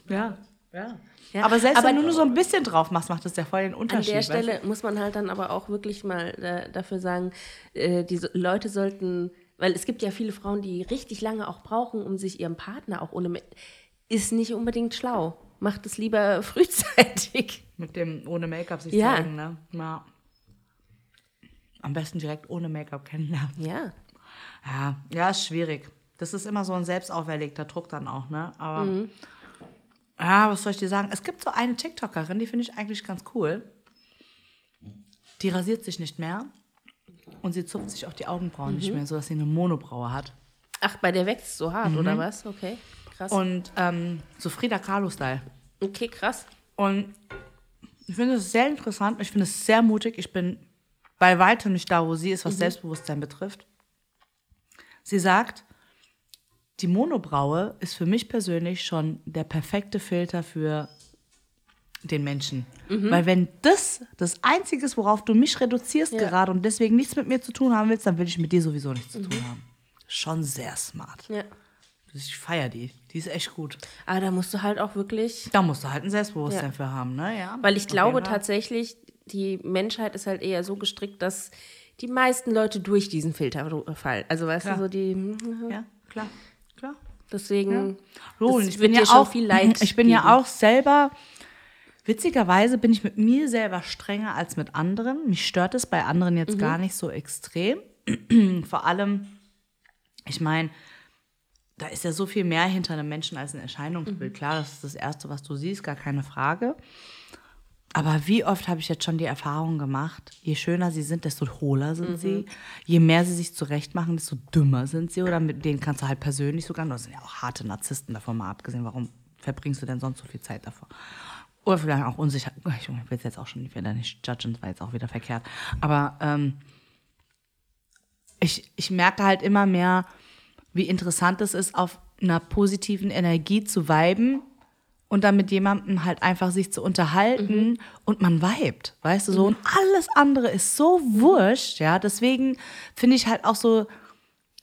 ja, ja. Ja, Aber selbst aber- wenn du nur so ein bisschen drauf machst, macht das ja voll den An Unterschied. der weißt du? Stelle muss man halt dann aber auch wirklich mal äh, dafür sagen, äh, die so- Leute sollten, weil es gibt ja viele Frauen, die richtig lange auch brauchen, um sich ihrem Partner auch ohne, Ma- ist nicht unbedingt schlau. Macht es lieber (laughs) frühzeitig. Mit dem ohne Make-up sich Ja. zeigen, ne? Ja. Am besten direkt ohne Make-up kennenlernen. Ja. Ja, ja, ist schwierig. Das ist immer so ein selbst auferlegter Druck dann auch, ne? Aber ja, was soll ich dir sagen? Es gibt so eine TikTokerin, die finde ich eigentlich ganz cool. Die rasiert sich nicht mehr und sie zupft sich auch die Augenbrauen nicht mehr, sodass sie eine Monobraue hat. Ach, bei der wächst so hart, oder was? Okay, krass. Und ähm, so Frida Kahlo-Style. okay, krass. Und ich finde es sehr interessant, ich finde es sehr mutig. Ich bin bei weitem nicht da, wo sie ist, was Selbstbewusstsein betrifft. Sie sagt, die Monobraue ist für mich persönlich schon der perfekte Filter für den Menschen. Weil wenn das das Einzige ist, worauf du mich reduzierst Ja. gerade und deswegen nichts mit mir zu tun haben willst, dann will ich mit dir sowieso nichts zu tun haben. Schon sehr smart. Ja. Ich feiere die. Die ist echt gut. Aber da musst du halt auch wirklich, Da musst du halt ein Selbstbewusstsein Ja. für haben, ne? Ja. weil ich glaube tatsächlich, die Menschheit ist halt eher so gestrickt, dass die meisten Leute durch diesen Filter fallen. Also weißt Klar. du, so die, (laughs) Ja, klar, klar. Deswegen das und (laughs) ich bin ja auch, viel Leid ich bin geben. ja auch selber, witzigerweise bin ich mit mir selber strenger als mit anderen. Mich stört es bei anderen Mhm. jetzt gar nicht so extrem. (clears throat) Vor allem, ich meine, da ist ja so viel mehr hinter einem Menschen als ein Erscheinungsbild. Mhm. Klar, das ist das Erste, was du siehst, gar keine Frage. Aber wie oft habe ich jetzt schon die Erfahrung gemacht, je schöner sie sind, desto hohler sind sie. Je mehr sie sich zurechtmachen, desto dümmer sind sie. Oder mit denen kannst du halt persönlich sogar, das sind ja auch harte Narzissten davon mal abgesehen, warum verbringst du denn sonst so viel Zeit davor? Oder vielleicht auch unsicher. Ich will jetzt auch schon wieder nicht judgen, das war jetzt auch wieder verkehrt. Aber ähm, ich, ich merke halt immer mehr, wie interessant es ist, auf einer positiven Energie zu viben und dann mit jemandem halt einfach sich zu unterhalten und man vibet, weißt du so. Und alles andere ist so wurscht, ja. Deswegen finde ich halt auch so,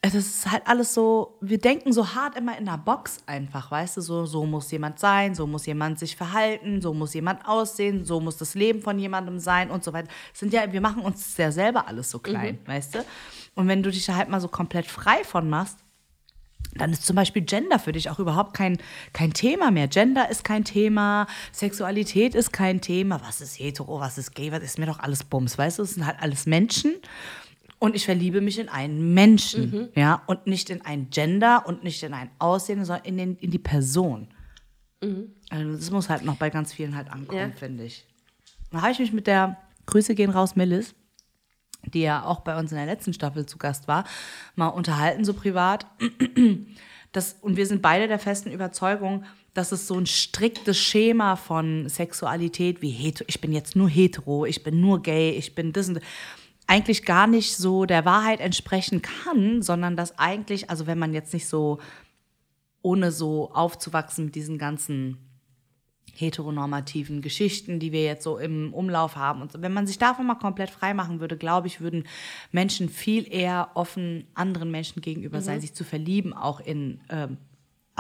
es ist halt alles so, wir denken so hart immer in der Box einfach, weißt du, so, so muss jemand sein, so muss jemand sich verhalten, so muss jemand aussehen, so muss das Leben von jemandem sein und so weiter. Das sind ja, wir machen uns ja selber alles so klein, weißt du? Und wenn du dich halt mal so komplett frei von machst, dann ist zum Beispiel Gender für dich auch überhaupt kein, kein Thema mehr. Gender ist kein Thema, Sexualität ist kein Thema. Was ist hetero, was ist gay, was ist mir doch alles Bums, weißt du? Es sind halt alles Menschen. Und ich verliebe mich in einen Menschen, ja, und nicht in ein Gender und nicht in ein Aussehen, sondern in, den, in die Person. Also das muss halt noch bei ganz vielen halt ankommen, Ja. finde ich. Da habe ich mich mit der Grüße gehen raus, Millis, die ja auch bei uns in der letzten Staffel zu Gast war, mal unterhalten, so privat. Das, und wir sind beide der festen Überzeugung, dass es so ein striktes Schema von Sexualität wie hetero, ich bin jetzt nur hetero, ich bin nur gay, ich bin das und eigentlich gar nicht so der Wahrheit entsprechen kann, sondern dass eigentlich, also wenn man jetzt nicht so, ohne so aufzuwachsen mit diesen ganzen heteronormativen Geschichten, die wir jetzt so im Umlauf haben. Und wenn man sich davon mal komplett frei machen würde, glaube ich, würden Menschen viel eher offen anderen Menschen gegenüber sein, sich zu verlieben, auch in ähm,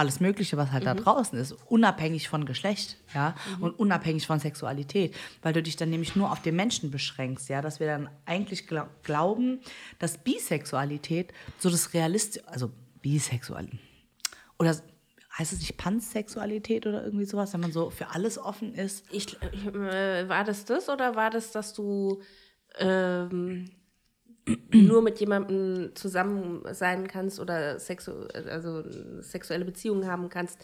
alles Mögliche, was halt da draußen ist, unabhängig von Geschlecht, ja, und unabhängig von Sexualität, weil du dich dann nämlich nur auf den Menschen beschränkst, ja, dass wir dann eigentlich gla glauben, dass Bisexualität so das Realistische, also bisexual, oder heißt es nicht Pansexualität oder irgendwie sowas, wenn man so für alles offen ist? Ich, äh, war das das oder war das, dass du ähm, (clears throat) nur mit jemandem zusammen sein kannst oder sexu also sexuelle Beziehungen haben kannst,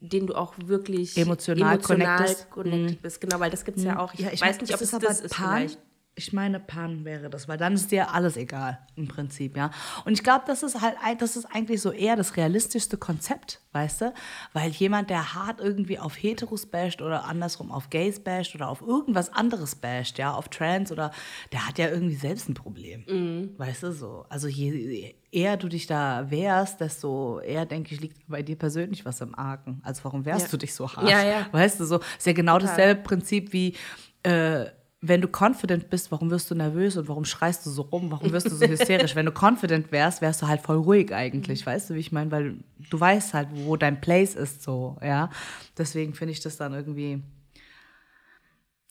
den du auch wirklich Emotional connectest? connected bist? Genau, weil das gibt es ja auch. Ich Ja, ich weiß nicht, ob es das ist Pan, vielleicht. Ich meine, Pan wäre das, weil dann ist dir alles egal im Prinzip, ja. Und ich glaube, das ist halt, das ist eigentlich so eher das realistischste Konzept, weißt du? Weil jemand, der hart irgendwie auf Heteros basht oder andersrum auf Gays basht oder auf irgendwas anderes basht, ja, auf Trans oder, der hat ja irgendwie selbst ein Problem, weißt du so. Also je, je eher du dich da wehrst, desto eher, denke ich, liegt bei dir persönlich was im Argen. Also warum wehrst Ja. du dich so hart? Ja, ja. Weißt du so, ist ja genau dasselbe Prinzip wie, äh, wenn du confident bist, warum wirst du nervös und warum schreist du so rum, warum wirst du so (laughs) hysterisch? wenn du confident wärst, wärst du halt voll ruhig eigentlich, weißt du, wie ich meine? Weil du weißt halt, wo dein Place ist, so, ja. Deswegen finde ich das dann irgendwie,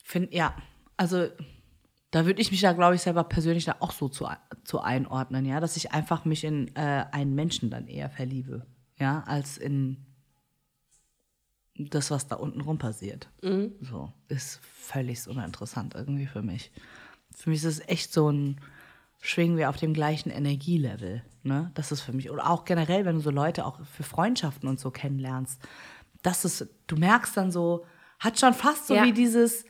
find, ja, also da würde ich mich da, glaube ich, selber persönlich da auch so zu, zu einordnen, ja, dass ich einfach mich in äh, einen Menschen dann eher verliebe, ja, als in das, was da unten rum passiert. So, ist völlig uninteressant irgendwie für mich. Für mich ist es echt so ein, schwingen wir auf dem gleichen Energielevel, ne? Das ist für mich, oder auch generell, wenn du so Leute auch für Freundschaften und so kennenlernst, das ist, du merkst dann so, hat schon fast so Ja. wie dieses,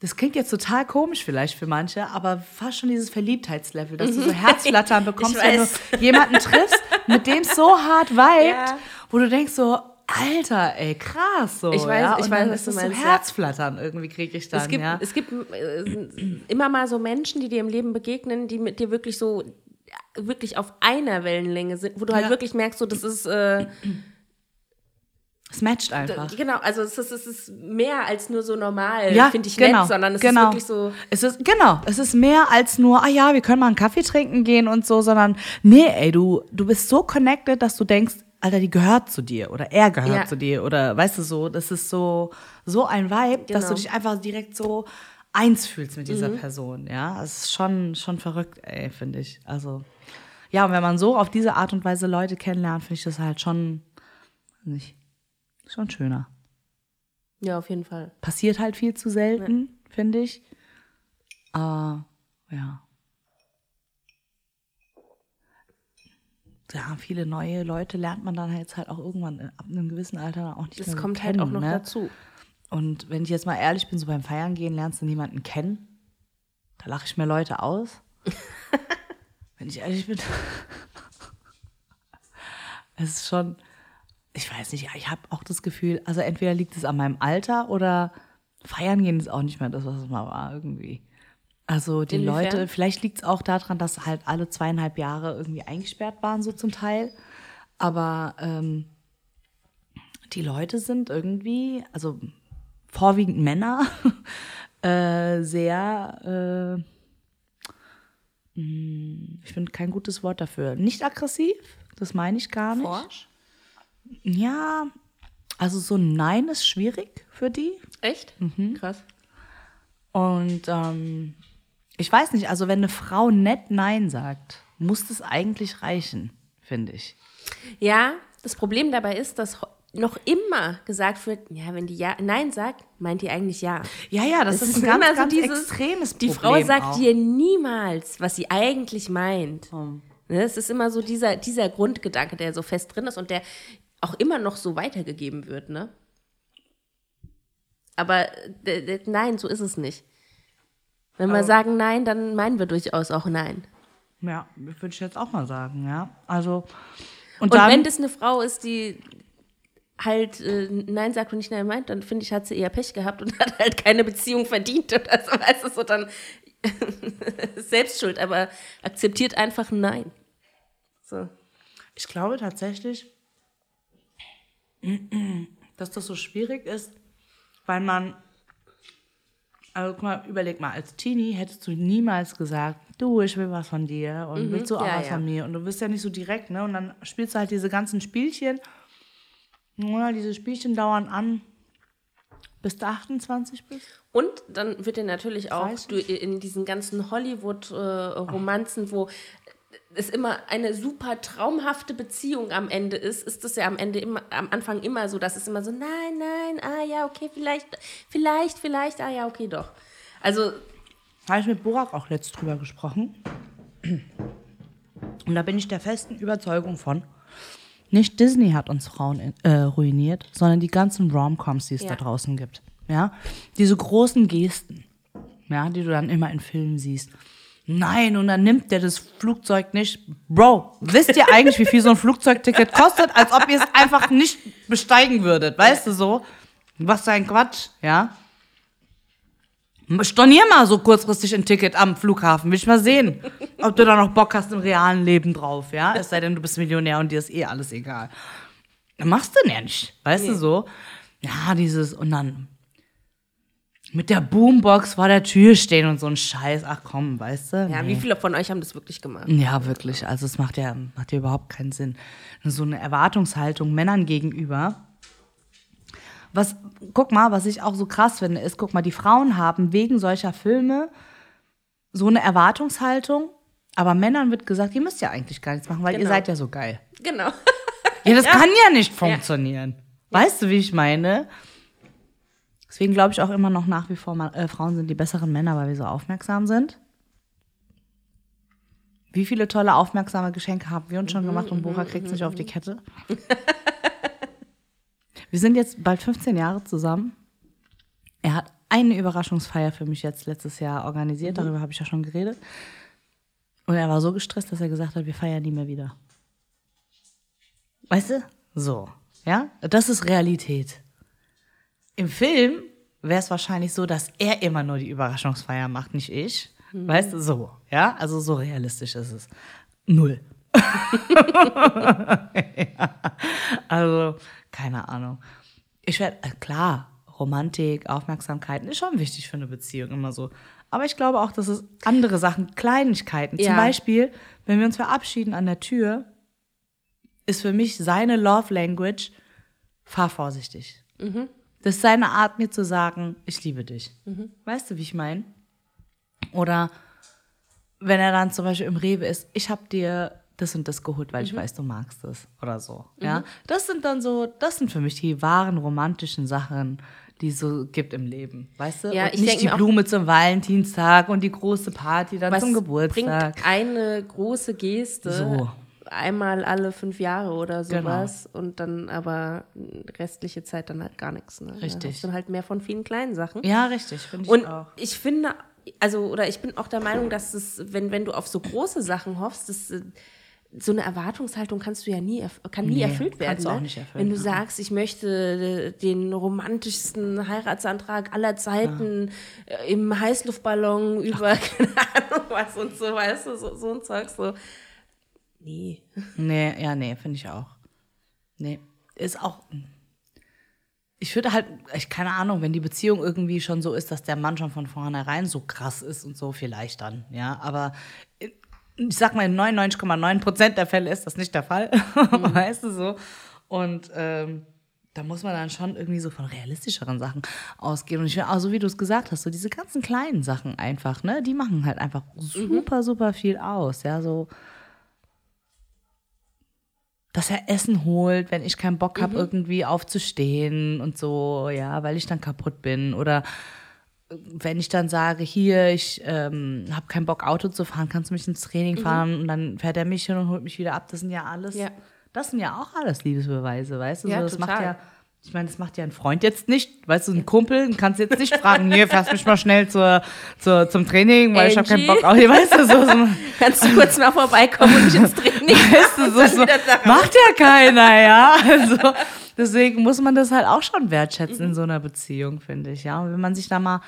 das klingt jetzt total komisch vielleicht für manche, aber fast schon dieses Verliebtheitslevel, dass du so Herzflattern (laughs) bekommst, wenn du jemanden triffst, mit dem es so hart vibet, (laughs) Ja. wo du denkst so, Alter, ey, krass so. Ich weiß- ja? ich weiß, was ist du so meinst, ja. Herzflattern irgendwie kriege ich dann, Es gibt, ja. es gibt äh, immer mal so Menschen, die dir im Leben begegnen, die mit dir wirklich so wirklich auf einer Wellenlänge sind, wo du halt Ja. wirklich merkst, so das ist äh, Es matcht einfach. genau, also es ist, es ist mehr als nur so normal, Ja, finde ich genau, nett, sondern es genau. ist wirklich so Es ist, genau, es ist mehr als nur, ah ja, wir können mal einen Kaffee trinken gehen und so, sondern nee, ey, du, du bist so connected, dass du denkst, Alter, die gehört zu dir oder er gehört Ja. zu dir oder weißt du so, das ist so, so ein Vibe, dass Genau. du dich einfach direkt so eins fühlst mit Mhm. dieser Person, ja. Es ist schon, schon verrückt, ey, finde ich. Also, ja, und wenn man so auf diese Art und Weise Leute kennenlernt, finde ich das halt schon, nicht, schon schöner. ja auf jeden Fall. Passiert halt viel zu selten, finde ich. Aber ja. Ja, viele neue Leute lernt man dann jetzt halt auch irgendwann ab einem gewissen Alter auch nicht Das mehr so kommt halt kennen, auch noch ne? dazu. Und wenn ich jetzt mal ehrlich bin, so beim Feiern gehen, lernst du niemanden kennen. Da lache ich mir Leute aus. (laughs) wenn ich ehrlich bin. (laughs) es ist schon, ich weiß nicht, ich habe auch das Gefühl, also entweder liegt es an meinem Alter oder feiern gehen ist auch nicht mehr das, was es mal war irgendwie. Also die Inwiefern? Leute, vielleicht liegt es auch daran, dass halt alle zweieinhalb Jahre irgendwie eingesperrt waren, so zum Teil. Aber ähm, die Leute sind irgendwie, also vorwiegend Männer, (laughs) äh, sehr, äh, mh, ich finde kein gutes Wort dafür, nicht aggressiv, das meine ich gar nicht. Forsch? Ja, also so ein Nein ist schwierig für die. Echt? Mhm. Krass. Und ähm, ich weiß nicht, also wenn eine Frau nett Nein sagt, muss das eigentlich reichen, finde ich. Ja, das Problem dabei ist, dass noch immer gesagt wird, ja, wenn die ja Nein sagt, meint die eigentlich ja. Ja, ja, das, Es ist, ein ganz, immer so ganz dieses- extremes Die Problem. Frau sagt auch. dir niemals, was sie eigentlich meint. Hm. Ne, Es ist immer so dieser, dieser Grundgedanke, der so fest drin ist und der auch immer noch so weitergegeben wird, ne? Aber d- nein, so ist es nicht. Wenn wir sagen nein, dann meinen wir durchaus auch nein. Ja, würde ich jetzt auch mal sagen, ja. Also, und, Und dann, wenn das eine Frau ist, die halt äh, Nein sagt und nicht Nein meint, dann finde ich, hat sie eher Pech gehabt und (laughs) hat halt keine Beziehung verdient oder so. Weißt du, so dann (laughs) selbst schuld, aber akzeptiert einfach ein Nein. So. ich glaube tatsächlich, (clears throat) dass das so schwierig ist, weil man, also guck mal, überleg mal, als Teenie hättest du niemals gesagt, du, ich will was von dir und willst du auch Mhm. ja, was ja. von mir und du bist ja nicht so direkt, ne? Und dann spielst du halt diese ganzen Spielchen. Ja, diese Spielchen dauern an, bis du 28 bist. Und dann wird dir natürlich auch 30? du, in diesen ganzen Hollywood-Romanzen, wo es immer eine super traumhafte Beziehung am Ende ist, ist es ja am Ende immer, am Anfang immer so, dass es immer so, nein, nein, ah ja, okay, vielleicht, vielleicht, vielleicht, ah ja, okay, doch. Also, Habe ich mit Borak auch letzt drüber gesprochen. Und da bin ich der festen Überzeugung von, nicht Disney hat uns Frauen äh, ruiniert, sondern die ganzen Romcoms, die es Ja. da draußen gibt. Ja? Diese großen Gesten. ja, die du dann immer in Filmen siehst. Nein, und dann nimmt der das Flugzeug nicht. Bro, wisst ihr eigentlich, wie viel so ein Flugzeugticket kostet, als ob ihr es einfach nicht besteigen würdet, weißt du so? Was für ein Quatsch, ja? Stornier mal so kurzfristig ein Ticket am Flughafen. Will ich mal sehen, ob du da noch Bock hast im realen Leben drauf, ja? Es sei denn, du bist Millionär und dir ist eh alles egal. Machst du ja nicht, weißt du so? Ja, dieses, und dann mit der Boombox vor der Tür stehen und so ein Scheiß. Ach komm, weißt du? Ja, Nee. wie viele von euch haben das wirklich gemacht? Ja, wirklich. Also es macht ja, macht ja überhaupt keinen Sinn. So eine Erwartungshaltung Männern gegenüber. Was, guck mal, was ich auch so krass finde, ist, guck mal, die Frauen haben wegen solcher Filme so eine Erwartungshaltung, aber Männern wird gesagt, ihr müsst ja eigentlich gar nichts machen, weil ihr Genau. seid ja so geil. Genau. Ja, das (laughs) kann ja nicht funktionieren. Weißt du, wie ich meine? Deswegen glaube ich auch immer noch nach wie vor, ma- äh, Frauen sind die besseren Männer, weil wir so aufmerksam sind. Wie viele tolle aufmerksame Geschenke haben wir uns schon gemacht und Bora kriegt sich auf die Kette? (laughs) wir sind jetzt bald 15 Jahre zusammen. Er hat eine Überraschungsfeier für mich jetzt letztes Jahr organisiert, darüber habe ich ja schon geredet. Und er war so gestresst, dass er gesagt hat, wir feiern nie mehr wieder. Weißt du? So. Ja? Das ist Realität. Im Film wäre es wahrscheinlich so, dass er immer nur die Überraschungsfeier macht, nicht ich. Weißt du? So. Ja? Also so realistisch ist es. Null. (laughs) ja. Also, keine Ahnung. Ich werde, äh, klar, Romantik, Aufmerksamkeit ist schon wichtig für eine Beziehung, immer so. Aber ich glaube auch, dass es andere Sachen, Kleinigkeiten, zum Ja. Beispiel, wenn wir uns verabschieden an der Tür, ist für mich seine Love Language, fahr vorsichtig. Das ist seine Art, mir zu sagen, ich liebe dich. Weißt du, wie ich meine? Oder wenn er dann zum Beispiel im Rewe ist, ich habe dir das und das geholt, weil ich weiß, du magst es oder so. Ja, das sind dann so, das sind für mich die wahren romantischen Sachen, die es so gibt im Leben, weißt du? Ja, und ich nicht die Blume zum Valentinstag und die große Party dann zum Geburtstag. bringt eine große Geste So. Einmal alle fünf Jahre oder Genau. sowas und dann aber restliche Zeit dann halt gar nichts. Ne? Richtig. Dann halt mehr von vielen kleinen Sachen. Ja, richtig, finde ich Und auch. ich finde, also, oder ich bin auch der Meinung, dass es, wenn, wenn du auf so große Sachen hoffst, dass, äh, so eine Erwartungshaltung kannst du ja nie, kann nie Nee, erfüllt werden. kannst du auch ne? nicht erfüllen, Wenn du ja. sagst, ich möchte äh, den romantischsten Heiratsantrag aller Zeiten äh, im Heißluftballon über, (laughs) keine Ahnung was und so, weißt du, so, so ein Zeug, so. Nee. Nee, ja, nee, finde ich auch. Nee, ist auch. Ich würde halt, ich keine Ahnung, wenn die Beziehung irgendwie schon so ist, dass der Mann schon von vornherein so krass ist und so, vielleicht dann, ja. Aber ich sag mal, in 99,9 Prozent der Fälle ist das nicht der Fall. (laughs) weißt du so? Und ähm, da muss man dann schon irgendwie so von realistischeren Sachen ausgehen. Und ich finde auch, so wie du es gesagt hast, so diese ganzen kleinen Sachen einfach, ne, die machen halt einfach super, super viel aus. Ja, so dass er Essen holt, wenn ich keinen Bock habe, irgendwie aufzustehen und so, ja, weil ich dann kaputt bin. Oder wenn ich dann sage, hier, ich ähm, habe keinen Bock, Auto zu fahren, kannst du mich ins Training fahren und dann fährt er mich hin und holt mich wieder ab. Das sind ja alles, Ja. das sind ja auch alles Liebesbeweise, weißt du? Ja, so, das macht total. ja, ich meine, das macht ja ein Freund jetzt nicht, weißt du, ein Kumpel, kannst du jetzt nicht fragen, hier, fährst mich mal schnell zur, zur, zum Training, weil ich habe keinen Angie? Bock, auch, weißt du, so, so (laughs) Kannst du kurz mal vorbeikommen und mich ins Training (laughs) weißt du, so, so, macht ja keiner, ja. Also, deswegen muss man das halt auch schon wertschätzen in so einer Beziehung, finde ich, ja. Und wenn man sich da mal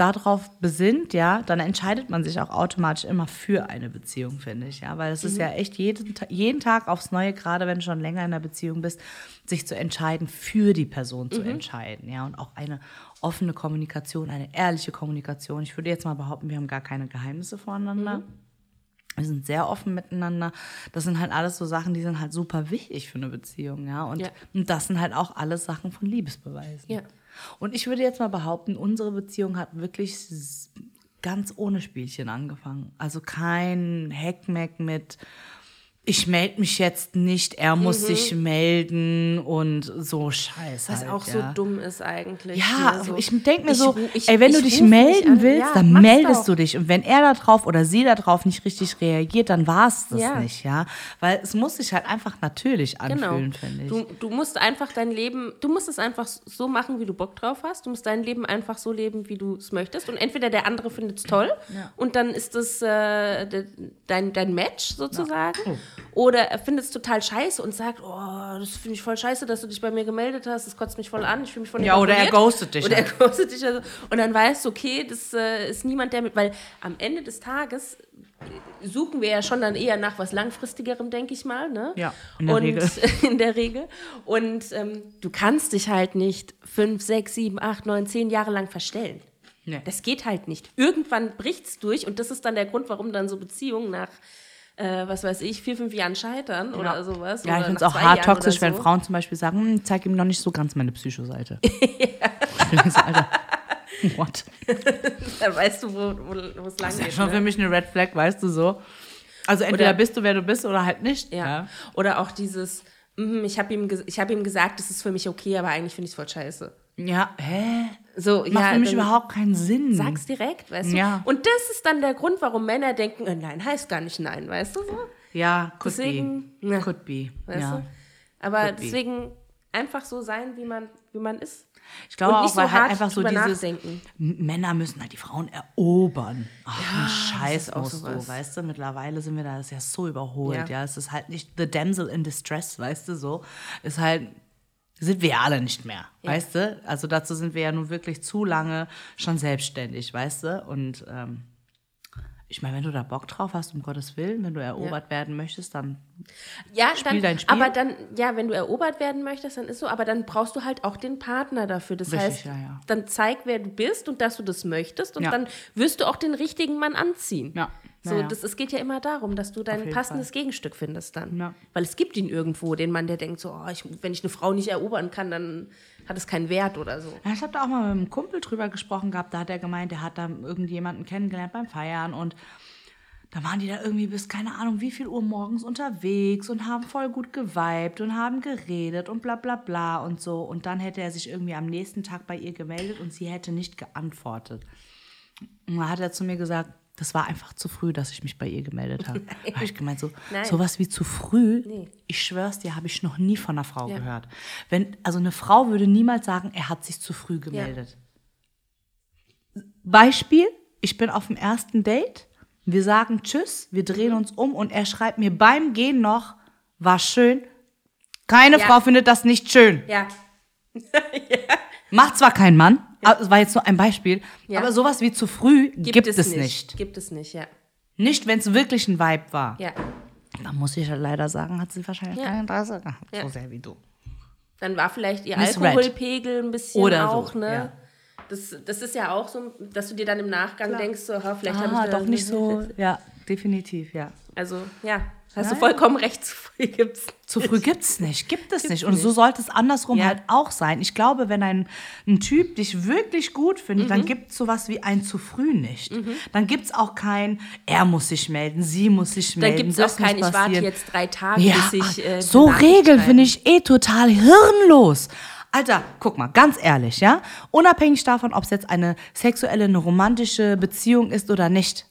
darauf besinnt, ja, dann entscheidet man sich auch automatisch immer für eine Beziehung, finde ich, ja. Weil es ist ja echt jeden, jeden Tag aufs Neue, gerade wenn du schon länger in einer Beziehung bist, sich zu entscheiden, für die Person zu entscheiden, ja. Und auch eine offene Kommunikation, eine ehrliche Kommunikation. Ich würde jetzt mal behaupten, wir haben gar keine Geheimnisse voreinander. Wir sind sehr offen miteinander. Das sind halt alles so Sachen, die sind halt super wichtig für eine Beziehung, ja. Und, Ja. und das sind halt auch alles Sachen von Liebesbeweisen. Ja. Und ich würde jetzt mal behaupten, unsere Beziehung hat wirklich ganz ohne Spielchen angefangen. Also kein Heckmeck mit ich melde mich jetzt nicht, er muss sich melden und so Scheiß. Mhm. Was halt, auch ja. so dumm ist eigentlich. Ja, ne, so. ich denke mir Ich so, ich- ey, wenn du ich dich melden willst, Ja, dann meldest du dich. Und wenn er da drauf oder sie da drauf nicht richtig reagiert, dann war es das Ja. nicht, ja. Weil es muss sich halt einfach natürlich Genau. anfühlen, finde ich. Du, du musst einfach dein Leben, du musst es einfach so machen, wie du Bock drauf hast. Du musst dein Leben einfach so leben, wie du es möchtest. Und entweder der andere findet es toll und dann ist es äh, de, dein, dein Match sozusagen. Oh. Oder er findet es total scheiße und sagt, oh, das finde ich voll scheiße, dass du dich bei mir gemeldet hast, das kotzt mich voll an, ich fühle mich von dir Ja, oder er ghostet dich Oder er halt. ghostet dich. Also. Und dann weißt du, okay, das äh, ist niemand, der mit, weil am Ende des Tages suchen wir ja schon dann eher nach was langfristigerem, denke ich mal. Ne? Ja, in der und, Regel. (laughs) In der Regel. Und ähm, du kannst dich halt nicht fünf, sechs, sieben, acht, neun, zehn Jahre lang verstellen. Nee. Das geht halt nicht. Irgendwann bricht's durch und das ist dann der Grund, warum dann so Beziehungen nach, äh, was weiß ich, vier, fünf Jahren scheitern oder sowas. Ja, ich finde es auch hart Jahren toxisch, oder wenn so. Frauen zum Beispiel sagen, hm, zeig ihm noch nicht so ganz meine Psychoseite. So, (laughs) Alter, (laughs) what? Dann weißt du, wo es lang Das ist ja geht. schon ne? für mich eine Red Flag, weißt du so. Also entweder Oder- bist du, wer du bist, oder halt nicht. Ja. Oder auch dieses, mhm, ich habe ihm, ich hab ihm gesagt, das ist für mich okay, aber eigentlich finde ich es voll scheiße. Ja, hä? So, Macht ja, für mich überhaupt keinen Sinn. Sag's direkt, weißt du? Ja. Und das ist dann der Grund, warum Männer denken, äh, nein, heißt gar nicht nein, weißt du so? Ja, could Deswegen, be. ja. Could be. Weißt ja. du? Aber Could be. deswegen einfach so sein, wie man, wie man ist. Ich glaube auch, so weil halt einfach so dieses nachdenken. Männer müssen halt die Frauen erobern. Ach, ein Scheiß auch du, weißt du? Mittlerweile sind wir da, das ist ja so überholt, Ja. ja. Es ist halt nicht the damsel in distress, weißt du, so. Ist halt, sind wir ja alle nicht mehr, weißt du? Also dazu sind wir ja nun wirklich zu lange schon selbstständig, weißt du? Und ähm, ich meine, wenn du da Bock drauf hast, um Gottes Willen, wenn du erobert werden möchtest, dann Ja, Spiel dann, dein Spiel. aber dann, ja, wenn du erobert werden möchtest, dann ist so, aber dann brauchst du halt auch den Partner dafür. Das Richtig, heißt, ja, ja. dann zeig, wer du bist und dass du das möchtest und Ja. dann wirst du auch den richtigen Mann anziehen. Ja. So, Ja, ja. Das, es geht ja immer darum, dass du dein passendes Gegenstück findest dann. Ja. Weil es gibt ihn irgendwo, den Mann, der denkt so, oh, ich, wenn ich eine Frau nicht erobern kann, dann hat es keinen Wert oder so. Ja, ich habe da auch mal mit einem Kumpel drüber gesprochen gehabt. Da hat er gemeint, der hat da irgendjemanden kennengelernt beim Feiern und da waren die da irgendwie bis keine Ahnung wie viel Uhr morgens unterwegs und haben voll gut geweibt und haben geredet und bla bla bla und so. Und dann hätte er sich irgendwie am nächsten Tag bei ihr gemeldet und sie hätte nicht geantwortet. Und dann hat er zu mir gesagt, das war einfach zu früh, dass ich mich bei ihr gemeldet habe. (laughs) Habe ich gemeint, so, Nein. sowas wie zu früh, Nee. ich schwör's dir, habe ich noch nie von einer Frau Ja. gehört. Wenn, also eine Frau würde niemals sagen, er hat sich zu früh gemeldet. Beispiel, ich bin auf dem ersten Date, wir sagen Tschüss, wir drehen uns um und er schreibt mir beim Gehen noch, war schön. Keine Ja. Frau findet das nicht schön. Ja. (laughs) Macht zwar kein Mann, aber das war jetzt nur ein Beispiel, Ja. aber sowas wie zu früh gibt, es, nicht. nicht. Gibt es nicht, ja. Nicht, wenn es wirklich ein Vibe war. Ja. Da muss ich ja leider sagen, hat sie wahrscheinlich Ja. kein Interesse gehabt, Ja. so sehr wie du. Dann war vielleicht ihr Miss Red. Alkoholpegel ein bisschen Oder so, auch, ne? ja. Das, das ist ja auch so, dass du dir dann im Nachgang denkst, so, ha, vielleicht habe Ah, ich da doch nicht so. (laughs) Ja, definitiv, ja. Also, ja, hast du Nein. vollkommen recht, zu früh gibt's. Zu früh gibt's nicht, gibt es nicht. Und so sollte es andersrum Ja. halt auch sein. Ich glaube, wenn ein, ein Typ dich wirklich gut findet, Mhm. dann gibt es sowas wie ein zu früh nicht. Dann gibt es auch kein, er muss sich melden, sie muss sich Dann melden. gibt es das auch kein, ich warte jetzt drei Tage, Ja, bis ich. Äh, so Regeln finde ich eh total hirnlos. Alter, guck mal, ganz ehrlich, ja? Unabhängig davon, ob es jetzt eine sexuelle, eine romantische Beziehung ist oder nicht.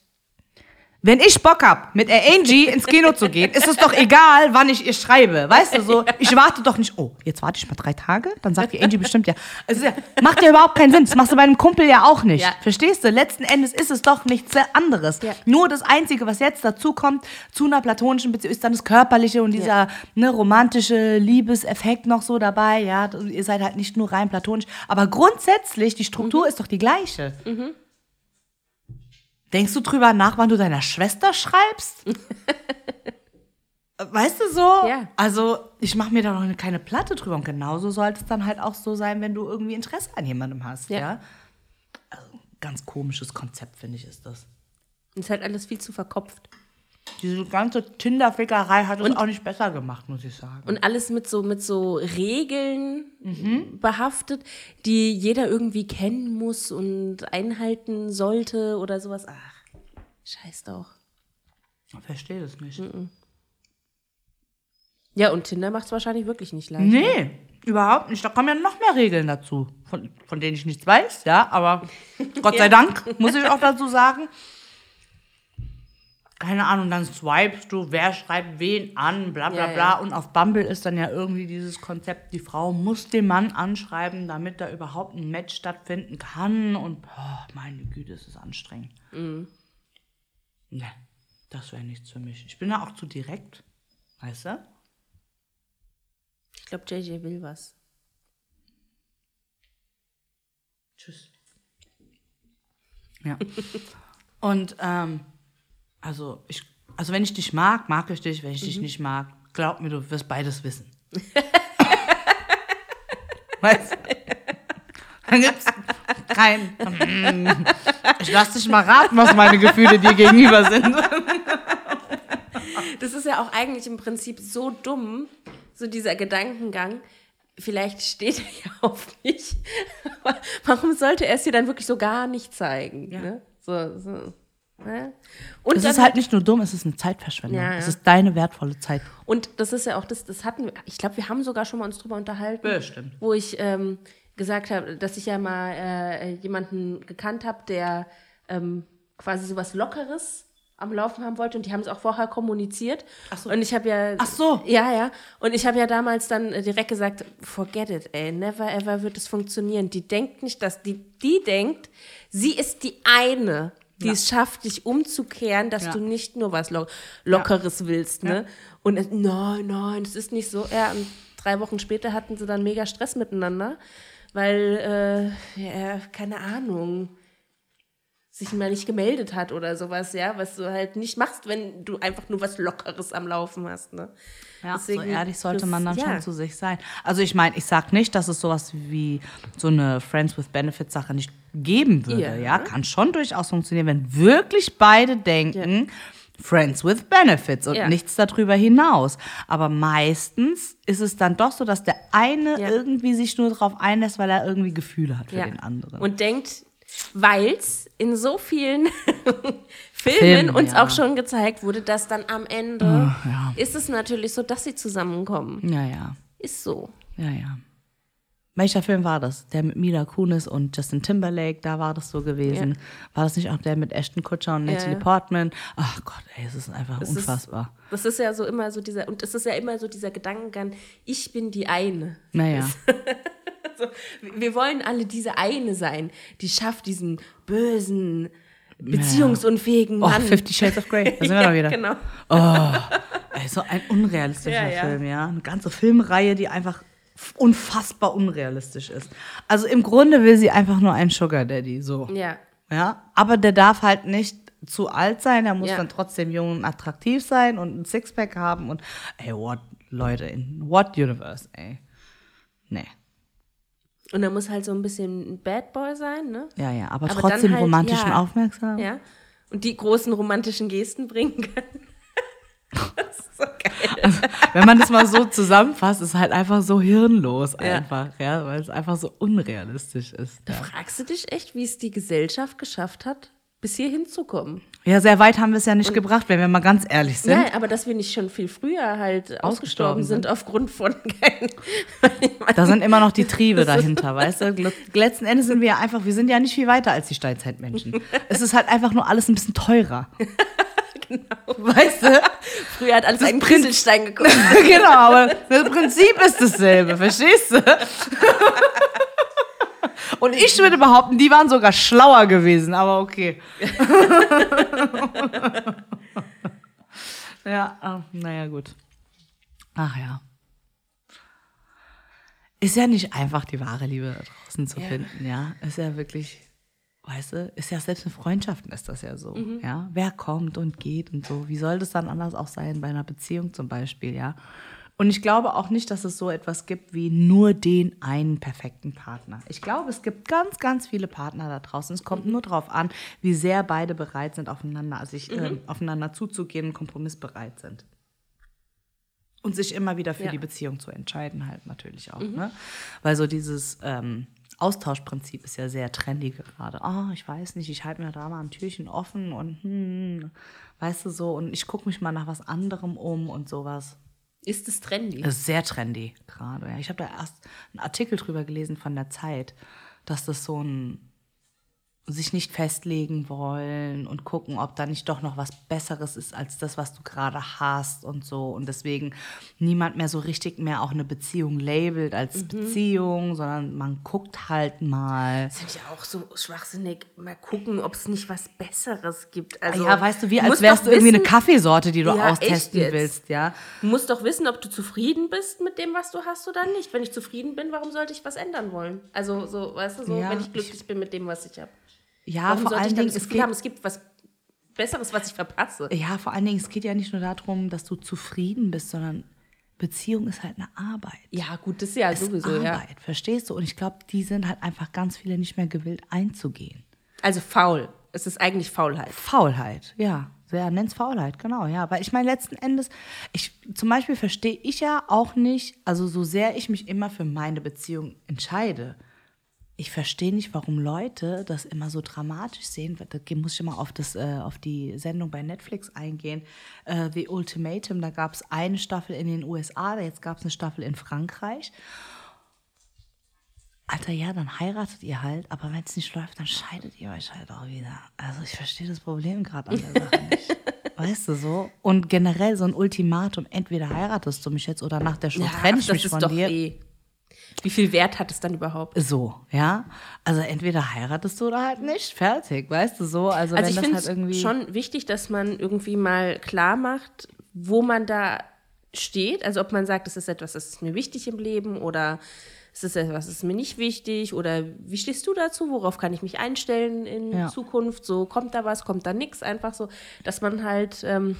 Wenn ich Bock hab, mit Angie ins Kino zu gehen, ist es doch egal, wann ich ihr schreibe. Weißt du, so, ich warte doch nicht, oh, jetzt warte ich mal drei Tage, dann sagt die Angie bestimmt ja. Also, ja, macht ja überhaupt keinen Sinn. Das machst du bei einem Kumpel ja auch nicht. Ja. Verstehst du? Letzten Endes ist es doch nichts anderes. Ja. Nur das Einzige, was jetzt dazu kommt, zu einer platonischen Beziehung, ist dann das Körperliche und dieser ne, romantische Liebeseffekt noch so dabei. Ja, ihr seid halt nicht nur rein platonisch. Aber grundsätzlich, die Struktur Mhm. ist doch die gleiche. Denkst du drüber nach, wann du deiner Schwester schreibst? (laughs) Weißt du so? Ja. Also, ich mache mir da noch keine Platte drüber. Und genauso sollte es dann halt auch so sein, wenn du irgendwie Interesse an jemandem hast. Ja. Ja. Also, ganz komisches Konzept, finde ich, ist das. Ist halt alles viel zu verkopft. Diese ganze Tinder-Fickerei hat es auch nicht besser gemacht, muss ich sagen. Und alles mit so, mit so Regeln Mhm. behaftet, die jeder irgendwie kennen muss und einhalten sollte oder sowas. Ach, scheiß doch. Ich verstehe das nicht. Ja, und Tinder macht es wahrscheinlich wirklich nicht leicht. Nee, überhaupt nicht. Da kommen ja noch mehr Regeln dazu, von, von denen ich nichts weiß, ja, aber (laughs) Gott sei Dank, muss ich auch dazu sagen. Keine Ahnung, dann swipest du, wer schreibt wen an, bla bla Ja, bla. ja. Und auf Bumble ist dann ja irgendwie dieses Konzept, die Frau muss den Mann anschreiben, damit da überhaupt ein Match stattfinden kann. Und boah, meine Güte, es ist anstrengend. Mhm. Ne, das wäre nichts für mich. Ich bin da auch zu direkt, weißt du? Ich glaube, JJ will was. Tschüss. Ja. Und ähm, also ich, also wenn ich dich mag, mag ich dich. Wenn ich dich nicht mag, glaub mir, du wirst beides wissen. (laughs) weißt du? Dann gibt's kein. mm, Ich lass dich mal raten, was meine Gefühle dir gegenüber sind. Das ist ja auch eigentlich im Prinzip so dumm, so dieser Gedankengang. Vielleicht steht er ja auf mich. Warum sollte er es dir dann wirklich so gar nicht zeigen? Ne? So, so. Ne? Und Es ist halt nicht nur dumm, es ist eine Zeitverschwendung. Ja, ja. Es ist deine wertvolle Zeit. Und das ist ja auch, das, das hatten wir, ich glaube, wir haben sogar schon mal uns drüber unterhalten. Bestimmt. Wo ich ähm, gesagt habe, dass ich ja mal äh, jemanden gekannt habe, der ähm, quasi sowas Lockeres am Laufen haben wollte und die haben es auch vorher kommuniziert. Ach so. Und ich habe ja. Ach so. Ja, ja. Und ich habe ja damals dann direkt gesagt, forget it, ey, never ever wird es funktionieren. Die denkt nicht, dass die, die denkt, sie ist die eine, die Ja. es schafft, dich umzukehren, dass Ja. du nicht nur was Lo Lockeres willst, ne? Und es, nein, nein, es ist nicht so. Ja, und drei Wochen später hatten sie dann mega Stress miteinander, weil, äh, ja, keine Ahnung, sich mal nicht gemeldet hat oder sowas, ja, was du halt nicht machst, wenn du einfach nur was Lockeres am Laufen hast, ne? Ja, Deswegen, so ehrlich sollte das- man dann ja. schon zu sich sein. Also ich meine, ich sag nicht, dass es sowas wie so eine Friends with Benefits Sache nicht geben würde. Ja. Ja, kann schon durchaus funktionieren, wenn wirklich beide denken, Friends with Benefits und Ja. nichts darüber hinaus. Aber meistens ist es dann doch so, dass der eine Ja. irgendwie sich nur darauf einlässt, weil er irgendwie Gefühle hat für Ja. den anderen. Und denkt, weil es in so vielen (laughs) Filmen Filmen, uns ja. auch schon gezeigt wurde, dass dann am Ende ist es natürlich so, dass sie zusammenkommen. ja, ja, Ist so. ja, ja. Welcher Film war das? Der mit Mila Kunis und Justin Timberlake, da war das so gewesen. War das nicht auch der mit Ashton Kutcher und Natalie ja. Portman? Ach Gott, ey, es ist einfach Es ist- unfassbar. Das ist ja so immer so dieser, und es ist ja immer so dieser Gedankengang, ich bin die eine. naja. (laughs) Wir wollen alle diese eine sein, die schafft diesen bösen, beziehungsunfähigen Oh, Mann. Fifty Shades of Grey, da sind wir (laughs) ja, doch wieder. Genau. Ey, so ein unrealistischer Ja, ja. Film, ja. Eine ganze Filmreihe, die einfach unfassbar unrealistisch ist. Also im Grunde will sie einfach nur einen Sugar Daddy, so. Ja. Ja, aber der darf halt nicht zu alt sein, er muss Ja. dann trotzdem jung und attraktiv sein und ein Sixpack haben und ey, what, Leute, in what universe, ey. Nee. Und er muss halt so ein bisschen ein Bad Boy sein, ne? Ja, ja, aber, Aber trotzdem halt, romantisch und ja. aufmerksam. Ja. Und die großen romantischen Gesten bringen (laughs) kann. (laughs) das ist so geil. Wenn man das mal so zusammenfasst, ist halt einfach so hirnlos Ja. einfach, ja, weil es einfach so unrealistisch ist. Da Ja. fragst du dich echt, wie es die Gesellschaft geschafft hat, bis hier hinzukommen. ja, sehr weit haben wir es ja nicht gebracht, wenn wir mal ganz ehrlich sind. Ja, aber dass wir nicht schon viel früher halt ausgestorben sind, sind. aufgrund von (laughs) keinen. (laughs) Da sind immer noch die Triebe dahinter, weißt du? Letzten Endes sind wir ja einfach, wir sind ja nicht viel weiter als die Steinzeitmenschen. Es ist halt einfach nur alles ein bisschen teurer. Genau. Weißt du? (laughs) Früher hat alles einen Kieselstein (laughs) gekostet. genau, aber das Prinzip ist dasselbe, verstehst du? (laughs) Und ich würde behaupten, die waren sogar schlauer gewesen, aber okay. ja, ah, naja, gut. Ach ja. Ist ja nicht einfach, die wahre Liebe da draußen zu Ja. finden, ja. Ist ja wirklich, weißt du, ist ja selbst in Freundschaften ist das ja so, ja. Wer kommt und geht und so. Wie soll das dann anders auch sein bei einer Beziehung zum Beispiel, ja? Und ich glaube auch nicht, dass es so etwas gibt wie nur den einen perfekten Partner. Ich glaube, es gibt ganz, ganz viele Partner da draußen. Es kommt nur darauf an, wie sehr beide bereit sind, aufeinander, sich ähm, aufeinander zuzugehen und kompromissbereit sind. Und sich immer wieder für Ja. die Beziehung zu entscheiden, halt natürlich auch. Ne? Weil so dieses ähm, Austauschprinzip ist ja sehr trendy gerade. Ah, ich weiß nicht, ich halte mir da mal ein Türchen offen und hm, weißt du so, und ich gucke mich mal nach was anderem um und sowas. Ist es trendy? Das ist sehr trendy gerade. Ja. Ich habe da erst einen Artikel drüber gelesen von der Zeit, dass das so ein sich nicht festlegen wollen und gucken, ob da nicht doch noch was Besseres ist als das, was du gerade hast und so. Und deswegen niemand mehr so richtig mehr auch eine Beziehung labelt als Beziehung, sondern man guckt halt mal. Das finde ich auch so schwachsinnig. Mal gucken, ob es nicht was Besseres gibt. Also, ja, weißt du, wie als wärst du irgendwie eine Kaffeesorte, die du Ja, austesten willst, ja. Du musst doch wissen, ob du zufrieden bist mit dem, was du hast oder nicht. Wenn ich zufrieden bin, warum sollte ich was ändern wollen? Also, so, weißt du, so, Ja, wenn ich glücklich bin mit dem, was ich habe. Ja, Warum vor allen Dingen, es haben, es gibt was Besseres, was ich verpasse? ja, vor allen Dingen, es geht ja nicht nur darum, dass du zufrieden bist, sondern Beziehung ist halt eine Arbeit. Ja, gut, das ist ja ist sowieso, ja. Arbeit, verstehst du? Und ich glaube, die sind halt einfach ganz viele nicht mehr gewillt einzugehen. Also faul. Es ist eigentlich Faulheit. Faulheit, ja. Ja, nenn's Faulheit, genau, ja. Weil ich meine, letzten Endes, ich, zum Beispiel verstehe ich ja auch nicht, also so sehr ich mich immer für meine Beziehung entscheide, ich verstehe nicht, warum Leute das immer so dramatisch sehen. Da muss ich immer auf, das, äh, auf die Sendung bei Netflix eingehen. Äh, The Ultimatum, da gab es eine Staffel in den USA, jetzt gab es eine Staffel in Frankreich. Alter, ja, dann heiratet ihr halt, aber wenn es nicht läuft, dann scheidet ihr euch halt auch wieder. Also ich verstehe das Problem gerade an der Sache nicht. (laughs) Weißt du so? Und generell so ein Ultimatum, entweder heiratest du mich jetzt oder nach der Show trenne ich mich ist von doch dir. eh. Wie viel Wert hat es dann überhaupt? So, ja. Also entweder heiratest du oder halt nicht. Fertig, weißt du so? Also, Also wenn ich finde halt es irgendwie. schon wichtig, dass man irgendwie mal klar macht, wo man da steht. Also ob man sagt, das ist etwas, das ist mir wichtig im Leben oder es ist etwas, das ist mir nicht wichtig oder wie stehst du dazu? Worauf kann ich mich einstellen in Ja. Zukunft? So kommt da was, kommt da nichts? Einfach so, dass man halt ähm,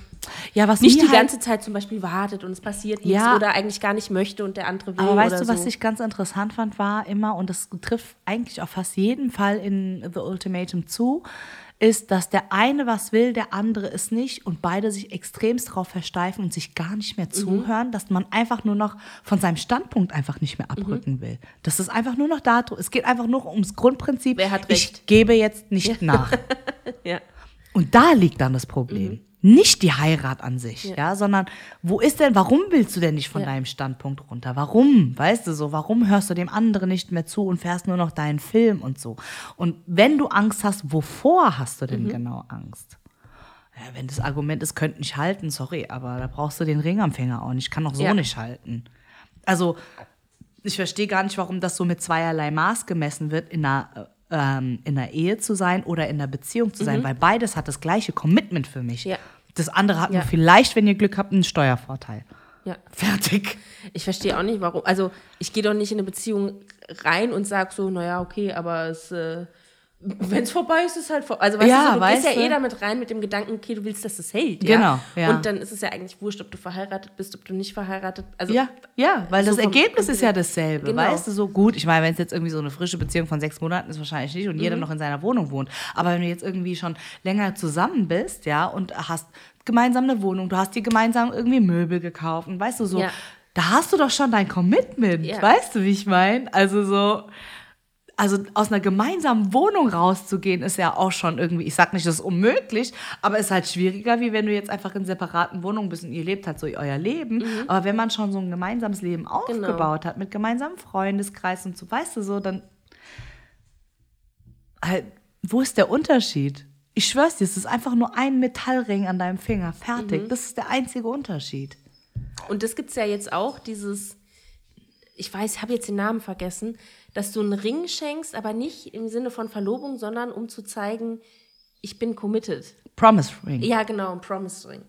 ja, was nicht die halt, ganze Zeit zum Beispiel wartet und es passiert nichts Ja. oder eigentlich gar nicht möchte und der andere will Aber weißt du, was so. ich ganz interessant fand, war immer, und das trifft eigentlich auf fast jeden Fall in The Ultimatum zu, ist, dass der eine was will, der andere es nicht und beide sich extremst darauf versteifen und sich gar nicht Mhm. mehr zuhören, dass man einfach nur noch von seinem Standpunkt einfach nicht mehr abrücken Mhm. will. Das ist einfach nur noch darum, es geht einfach nur ums Grundprinzip, Wer hat ich recht? gebe jetzt nicht nach. (laughs) ja. Und da liegt dann das Problem. Mhm. Nicht die Heirat an sich, ja. sondern wo ist denn, warum willst du denn nicht von Ja. deinem Standpunkt runter? Warum? Weißt du so, warum hörst du dem anderen nicht mehr zu und fährst nur noch deinen Film und so? Und wenn du Angst hast, wovor hast du denn Mhm. genau Angst? Ja, wenn das Argument ist, könnte nicht halten, sorry, aber da brauchst du den Ring am Finger auch nicht. Kann auch so Ja. nicht halten. Also, ich verstehe gar nicht, warum das so mit zweierlei Maß gemessen wird, in einer, äh, ähm, in einer Ehe zu sein oder in einer Beziehung zu sein, weil beides hat das gleiche Commitment für mich. Mhm. Ja. Das andere hat Ja. nur vielleicht, wenn ihr Glück habt, einen Steuervorteil. ja. Fertig. Ich verstehe auch nicht, warum. Also, ich gehe doch nicht in eine Beziehung rein und sage so, naja, okay, aber es, äh, wenn es vorbei ist, ist es halt vorbei. Also, weißt Ja, du, so, du weißt gehst ja eh damit rein mit dem Gedanken, okay, du willst, dass es hält. Ja? Genau, ja. Und dann ist es ja eigentlich wurscht, ob du verheiratet bist, ob du nicht verheiratet Also, Ja, ja, weil So das Ergebnis ist ja dasselbe, Genau. weißt du, so gut. Ich meine, wenn es jetzt irgendwie so eine frische Beziehung von sechs Monaten ist, wahrscheinlich nicht und jeder Mhm. noch in seiner Wohnung wohnt. Aber wenn du jetzt irgendwie schon länger zusammen bist, ja, und hast gemeinsam eine Wohnung, du hast dir gemeinsam irgendwie Möbel gekauft und weißt du, so, Ja. da hast du doch schon dein Commitment, weißt du, wie ich meine? Also so, also aus einer gemeinsamen Wohnung rauszugehen, ist ja auch schon irgendwie, ich sag nicht, das ist unmöglich, aber ist halt schwieriger, wie wenn du jetzt einfach in separaten Wohnungen bist und ihr lebt halt so euer Leben. Mhm. Aber wenn man schon so ein gemeinsames Leben Genau. aufgebaut hat, mit gemeinsamem Freundeskreis und so, weißt du so, dann halt, wo ist der Unterschied? Ich schwör's dir, es ist einfach nur ein Metallring an deinem Finger. Fertig. Mhm. Das ist der einzige Unterschied. Und das gibt es ja jetzt auch, dieses, ich weiß, ich habe jetzt den Namen vergessen, dass du einen Ring schenkst, aber nicht im Sinne von Verlobung, sondern um zu zeigen, ich bin committed. Promise Ring. Ja, genau, ein Promise Ring.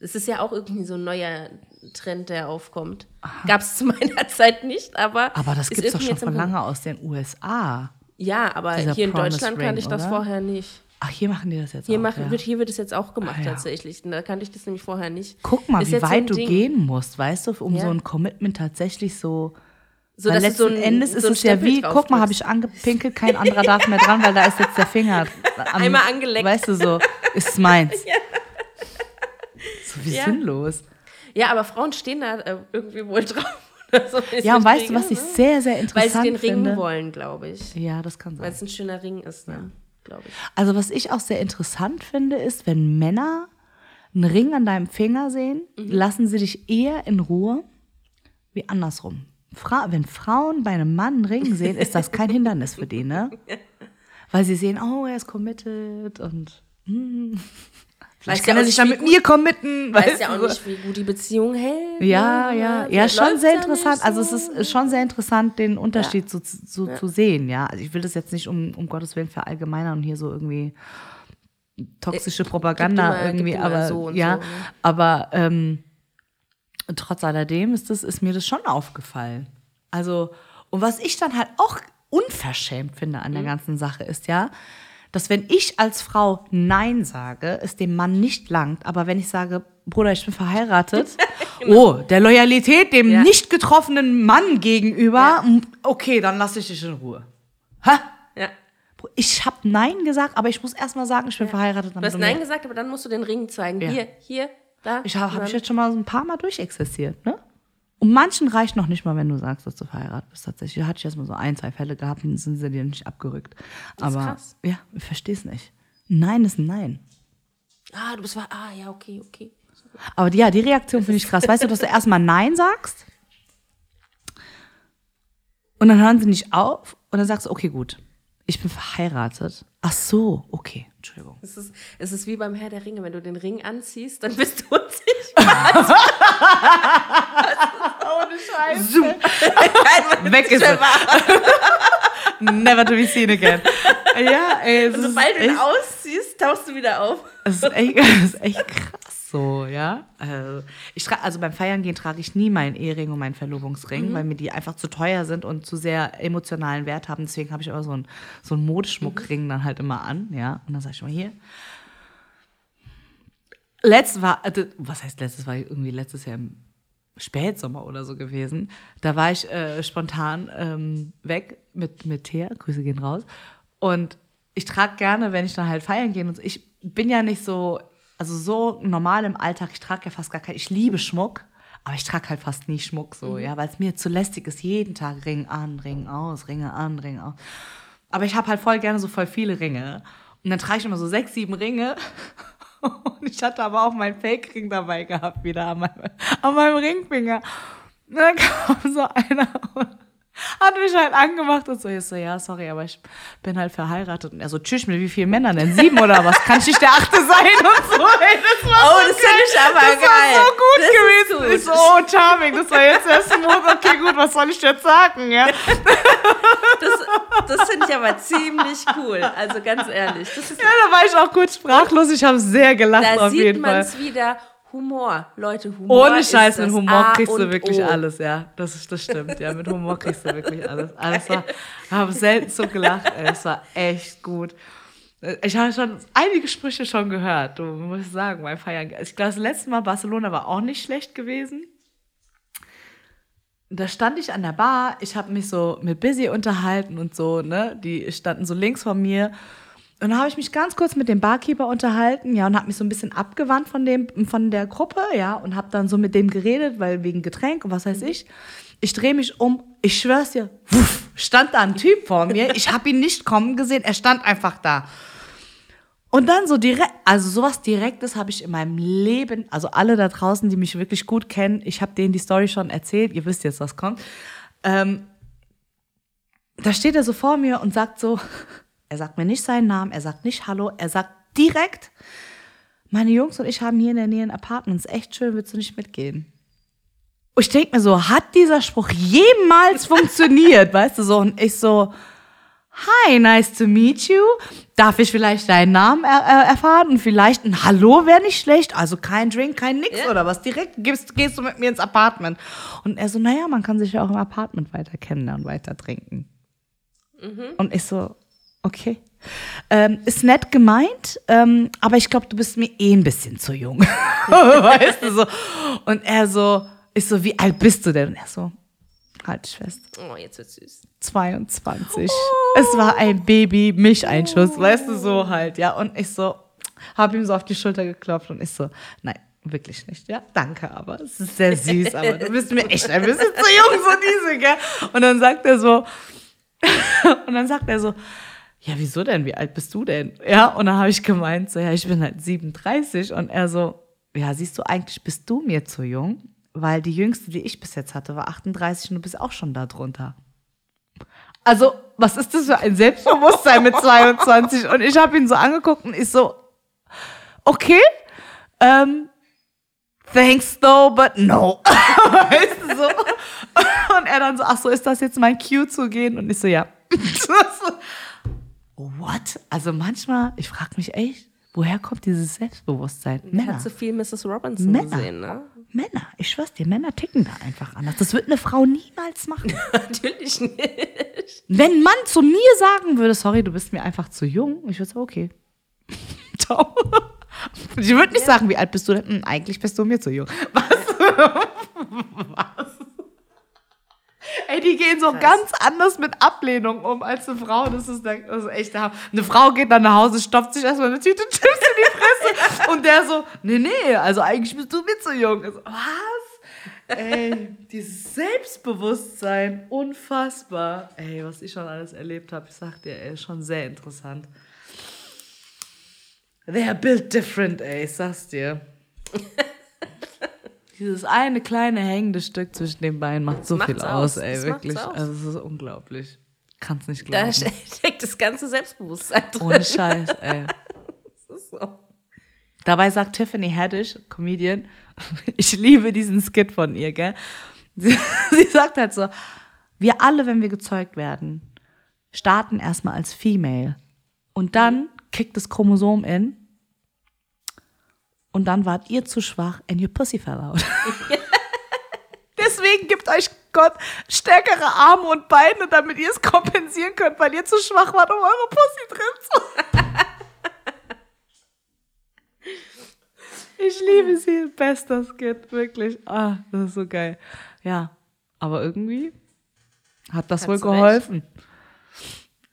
Das ist ja auch irgendwie so ein neuer Trend, der aufkommt. Gab es zu (laughs) meiner Zeit nicht, aber. Aber das ist gibt's doch schon von lange aus den USA. Ja, aber hier in Promise Deutschland Ring, kannte ich das oder? vorher nicht. Ach, hier machen die das jetzt Hier, auch, mach, ja. wird, hier wird es jetzt auch gemacht Ah, ja. tatsächlich. Da kannte ich das nämlich vorher nicht. Guck mal, Ist wie so weit ein du Ding. gehen musst, weißt du, um Ja. so ein Commitment tatsächlich so. So, weil letzten so ein- Endes so ist ein es ja wie, guck mal, habe ich angepinkelt, kein anderer darf mehr dran, weil da ist jetzt der Finger. (laughs) Am, Einmal angeleckt. Weißt du, so, ist es meins. (laughs) So wie sinnlos. Ja, aber Frauen stehen da äh, irgendwie wohl drauf. oder so, Ja, und weißt du, was ich sehr, sehr Weil sie interessant den Ring finde? wollen, glaube ich. Ja, das kann Weil sein. es ein schöner Ring ist, ne? Glaube ich. Also was ich auch sehr interessant finde, ist, wenn Männer einen Ring an deinem Finger sehen, Mhm. lassen sie dich eher in Ruhe wie andersrum. Fra wenn Frauen bei einem Mann einen Ring sehen, ist das kein Hindernis für die, ne? (laughs) Weil sie sehen, oh, er ist committed und hm, vielleicht Weiß kann ja er sich dann mit gut- mir committen. Weiß weißt ja auch nicht, wie gut die Beziehung hält. Ja, ne? ja, ja, das schon sehr ja interessant. nicht Also es so. ist ist schon sehr interessant, den Unterschied so, so zu sehen, ja. Also ich will das jetzt nicht um, um Gottes Willen verallgemeinern und hier so irgendwie toxische Propaganda immer- gibt irgendwie, aber so ja, so, ne? aber ähm, trotz alledem ist das ist mir das schon aufgefallen. Also und was ich dann halt auch unverschämt finde an der Mhm. ganzen Sache ist ja, dass wenn ich als Frau Nein sage, es dem Mann nicht langt, aber wenn ich sage, Bruder, ich bin verheiratet, (laughs) oh, der Loyalität dem Genau. Ja. nicht getroffenen Mann gegenüber, m, okay, dann lasse ich dich in Ruhe. Ha? Ja. Ich habe Nein gesagt, aber ich muss erst mal sagen, ich bin verheiratet. Du hast Nein gesagt, aber dann musst du den Ring zeigen. Ja. Hier, hier, da. Ich habe hab ich jetzt schon mal so ein paar Mal durchexistiert, ne? Und manchen reicht noch nicht mal, wenn du sagst, dass du verheiratet bist. Tatsächlich Da hatte ich erst mal so ein, zwei Fälle gehabt, und sind sie dir nicht abgerückt. ist Aber krass. ja, ich verstehe es nicht. Nein ist ein Nein. Ah, du bist ver- Ah, ja, okay, okay. Aber die, ja, die Reaktion finde ich krass. Weißt du, dass du (laughs) erstmal Nein sagst und dann hören sie nicht auf und dann sagst du, okay, gut, ich bin verheiratet. Ach so, okay, Entschuldigung. Es ist, es ist wie beim Herr der Ringe. Wenn du den Ring anziehst, dann bist du (laughs) unsichtbar. (laughs) Ohne Scheiße. (laughs) Weg ist es. Never to be seen again. Ja, ey, es Und ist sobald du ihn echt, ausziehst, tauchst du wieder auf. es ist echt, (laughs) es ist echt krass so, ja. Also, ich also beim Feiern gehen trage ich nie meinen Ehering und meinen Verlobungsring, weil mir die einfach zu teuer sind und zu sehr emotionalen Wert haben. Deswegen habe ich immer so einen so einen Modeschmuckring dann halt immer an, ja. Und dann sage ich mal hier. Letztes war, also, was heißt letztes, war irgendwie letztes Jahr im Spätsommer oder so gewesen. Da war ich äh, spontan ähm, weg mit, mit Thea, Grüße gehen raus. Und ich trage gerne, wenn ich dann halt feiern gehe und ich bin ja nicht so, also so normal im Alltag, ich trage ja fast gar kein, ich liebe Schmuck, aber ich trage halt fast nie Schmuck so, ja, weil es mir zu lästig ist, jeden Tag Ring an, Ring aus, Ringe an, Ring aus. Aber ich habe halt voll gerne so voll viele Ringe. Und dann trage ich immer so sechs, sieben Ringe. (laughs) Und ich hatte aber auch meinen Fake-Ring dabei gehabt, wieder an meinem, an meinem Ringfinger. Und dann (laughs) kam so einer und hat mich halt angemacht und so, ich so, ja, sorry, aber ich bin halt verheiratet. Und er so, tschüss, mit wie vielen Männern denn? Sieben oder was? Kann ich nicht der Achte sein? Und so, ey, das war Oh, so das finde ich aber das geil. war so gut Das gewesen. gut. Ich so, oh, charming, das war jetzt der Smooth. Okay, gut, was soll ich jetzt sagen, ja? Das, das finde ich aber ziemlich cool. Also ganz ehrlich. Ja, da war ich auch kurz sprachlos. Ich habe sehr gelacht da auf sieht jeden man Fall. es wieder. Humor. Leute, Humor. Ohne Scheiß, mit Humor A kriegst du wirklich O. alles, ja. Das, ist, das stimmt, ja. Mit Humor kriegst du wirklich alles. alles war, ich habe selten so gelacht, ey. Es war echt gut. Ich habe schon einige Sprüche schon gehört, du muss ich sagen, beim Feiern. Ich glaube, das letzte Mal Barcelona war auch nicht schlecht gewesen. Da stand ich an der Bar, ich habe mich so mit Busy unterhalten und so, ne? Die standen so links von mir. Und dann habe ich mich ganz kurz mit dem Barkeeper unterhalten, ja, und habe mich so ein bisschen abgewandt von dem, von der Gruppe, ja, und habe dann so mit dem geredet, weil wegen Getränk und was weiß ich. Ich drehe mich um, ich schwör's dir, wuff, stand da ein Typ vor mir. (laughs) Ich habe ihn nicht kommen gesehen, er stand einfach da. Und dann so direkt, also sowas Direktes habe ich in meinem Leben, also alle da draußen, die mich wirklich gut kennen, ich habe denen die Story schon erzählt, ihr wisst jetzt, was kommt. Ähm, da steht er so vor mir und sagt so, er sagt mir nicht seinen Namen, er sagt nicht Hallo, er sagt direkt, meine Jungs und ich haben hier in der Nähe ein Apartment, ist echt schön, willst du nicht mitgehen? Und ich denke mir so, hat dieser Spruch jemals (laughs) funktioniert, weißt du so? Und ich so, Hi, nice to meet you. Darf ich vielleicht deinen Namen er er erfahren? Und vielleicht ein Hallo wäre nicht schlecht. Also kein Drink, kein Nix Ja. oder was. Direkt gehst, gehst du mit mir ins Apartment. Und er so, naja, man kann sich ja auch im Apartment weiter kennenlernen, weiter trinken. Und ich so, okay. Ähm, ist nett gemeint, ähm, aber ich glaube, du bist mir eh ein bisschen zu jung. (laughs) weißt du so. Und er so, ich so, wie alt bist du denn? Und er so, halt dich fest. Oh, jetzt wird's süß. 22. Es war ein Baby-Milcheinschuss, weißt du, so halt, ja. Und ich so, habe ihm so auf die Schulter geklopft und ich so, nein, wirklich nicht, ja. Danke, aber es ist sehr süß, aber du bist mir echt ein bisschen zu jung, so diese, gell. Und dann sagt er so, (laughs) und dann sagt er so, ja, wieso denn? Wie alt bist du denn? Ja, und dann habe ich gemeint, so, ja, ich bin halt 37 und er so, ja, siehst du, eigentlich bist du mir zu jung, weil die jüngste, die ich bis jetzt hatte, war 38 und du bist auch schon da drunter. Also, was ist das für ein Selbstbewusstsein mit 22? Und ich habe ihn so angeguckt und ich so, okay, ähm, thanks though, but no. (laughs) weißt du so? Und er dann so, ach so, ist das jetzt mein Cue zu gehen? Und ich so, ja. (laughs) What? Also manchmal, ich frage mich echt, woher kommt dieses Selbstbewusstsein? Er Männer. hat so viel Mrs. Robinson Männer. gesehen, ne? Männer, ich schwör's dir, Männer ticken da einfach anders. Das wird eine Frau niemals machen. (laughs) Natürlich nicht. Wenn ein Mann zu mir sagen würde, sorry, du bist mir einfach zu jung, ich würde sagen, okay. (laughs) Ciao. Ich würde nicht sagen, wie alt bist du denn? Hm, eigentlich bist du mir zu jung. Was? (laughs) Was? Ey, die gehen so ganz anders mit Ablehnung um als eine Frau. Das ist, der, das ist echt der Hammer. Eine Frau geht dann nach Hause, stopft sich erstmal eine Tüte Chips in die Fresse (laughs) und der so, nee, nee, also eigentlich bist du mir zu jung. So, was? Ey, dieses Selbstbewusstsein, unfassbar. Ey, was ich schon alles erlebt habe, ich sag dir, ey, schon sehr interessant. They are built different, ey, ich sag's dir. (laughs) Dieses eine kleine hängende Stück zwischen den Beinen macht so viel aus, aus. ey, Das wirklich. aus. Also, es ist unglaublich. Kann's nicht Da glauben. (laughs) steckt das ganze Selbstbewusstsein drin. Ohne Scheiß, (laughs) ey. Das ist so. Dabei sagt Tiffany Haddish, Comedian, (laughs) ich liebe diesen Skit von ihr, gell? Sie, sie sagt halt so, wir alle, wenn wir gezeugt werden, starten erstmal als Female. Und dann kickt das Chromosom in. Und dann wart ihr zu schwach and your pussy fell out. (laughs) Deswegen gibt euch Gott stärkere Arme und Beine, damit ihr es kompensieren könnt, weil ihr zu schwach wart, um eure Pussy drin zu Ich liebe sie. Bester Skit, wirklich. Ah, das ist so geil. Ja, aber irgendwie hat das Hat wohl sie recht.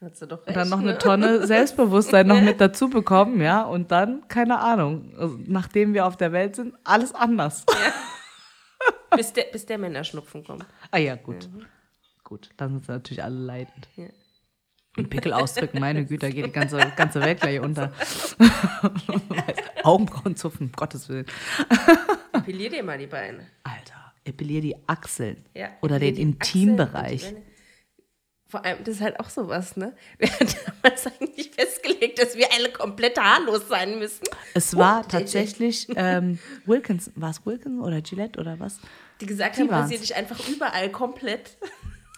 Hat sie doch Und recht, dann noch ne? eine Tonne (laughs) Selbstbewusstsein noch mit dazu bekommen, ja. Und dann, keine Ahnung, also, nachdem wir auf der Welt sind, alles anders. Bis der, bis der Männerschnupfen kommt. Ah ja, gut. Gut, dann sind sie natürlich alle leidend. Ja. Und Pickel ausdrücken, meine Güte, da geht die ganze, ganze Welt gleich unter. (laughs) Augenbrauen zupfen, um Gottes Willen. Appellier dir mal die Beine. Alter, epilier die Achseln. Ja, Oder den Intimbereich. Vor allem, das ist halt auch sowas, ne? (laughs) Wir haben damals eigentlich festgelegt, dass wir alle komplett haarlos sein müssen. Es war Oh, tatsächlich ähm, Wilkins, war es Wilkins oder Gillette oder was? Die gesagt Die haben, rasier dich einfach überall komplett. (laughs)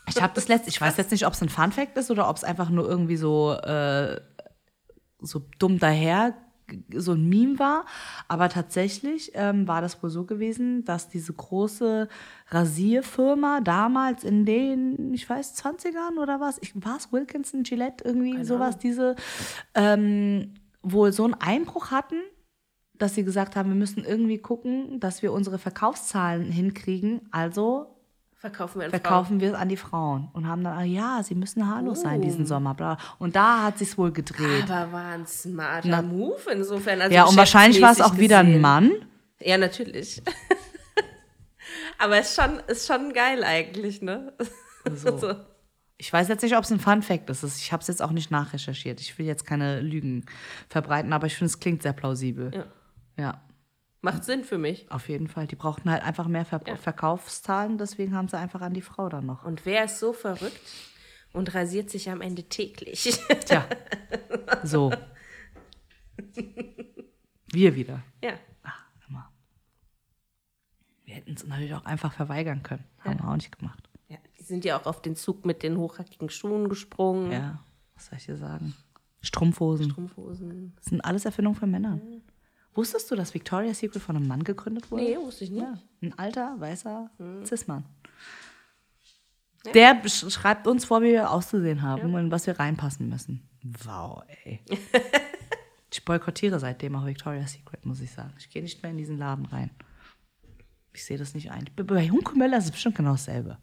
Ich habe das letzte, ich weiß jetzt nicht, ob es ein Fun Fact ist oder ob es einfach nur irgendwie so, äh, so dumm daher so ein Meme war. Aber tatsächlich ähm, war das wohl so gewesen, dass diese große Rasierfirma damals in den, ich weiß, 20ern oder was, ich, war es Wilkinson, Gillette, irgendwie sowas, diese, ähm, wohl so einen Einbruch hatten, dass sie gesagt haben, wir müssen irgendwie gucken, dass wir unsere Verkaufszahlen hinkriegen. Also Verkaufen wir verkaufen wir es an die Frauen und haben dann, ah ja, sie müssen haarlos sein diesen Oh. Sommer. Bla. Und da hat sich's wohl gedreht. Aber war ein smarter Move insofern. Also ja, und wahrscheinlich war es auch geschäftsmäßig wieder ein gesehen. Mann. Ja, natürlich. (laughs) Aber es ist schon, ist schon geil eigentlich, ne? (laughs) So. So. Ich weiß jetzt nicht, ob es ein Fun Fact ist. Ich habe es jetzt auch nicht nachrecherchiert. Ich will jetzt keine Lügen verbreiten, aber ich finde, es klingt sehr plausibel. Ja. Ja, Macht Sinn für mich. auf jeden Fall. Die brauchten halt einfach mehr Ver Ja. Verkaufszahlen, deswegen haben sie einfach an die Frau dann noch. Und wer ist so verrückt und rasiert sich am Ende täglich? (laughs) Tja, so. Wir wieder. ja. Immer. Wir hätten es natürlich auch einfach verweigern können. Haben wir auch nicht gemacht. ja. Die sind ja auch auf den Zug mit den hochhackigen Schuhen gesprungen. Ja, was soll ich dir sagen? Strumpfhosen. Strumpfhosen. Das sind alles Erfindungen von Männern. Wusstest du, dass Victoria's Secret von einem Mann gegründet wurde? Nee, wusste ich nicht. Ja, ein alter, weißer Cis-Mann. Der besch- schreibt uns vor, wie wir auszusehen haben und was wir reinpassen müssen. Wow, ey. (laughs) ich boykottiere seitdem auch Victoria's Secret, muss ich sagen. Ich gehe nicht mehr in diesen Laden rein. Ich sehe das nicht ein. Bei Hunko Möller ist es bestimmt genau dasselbe.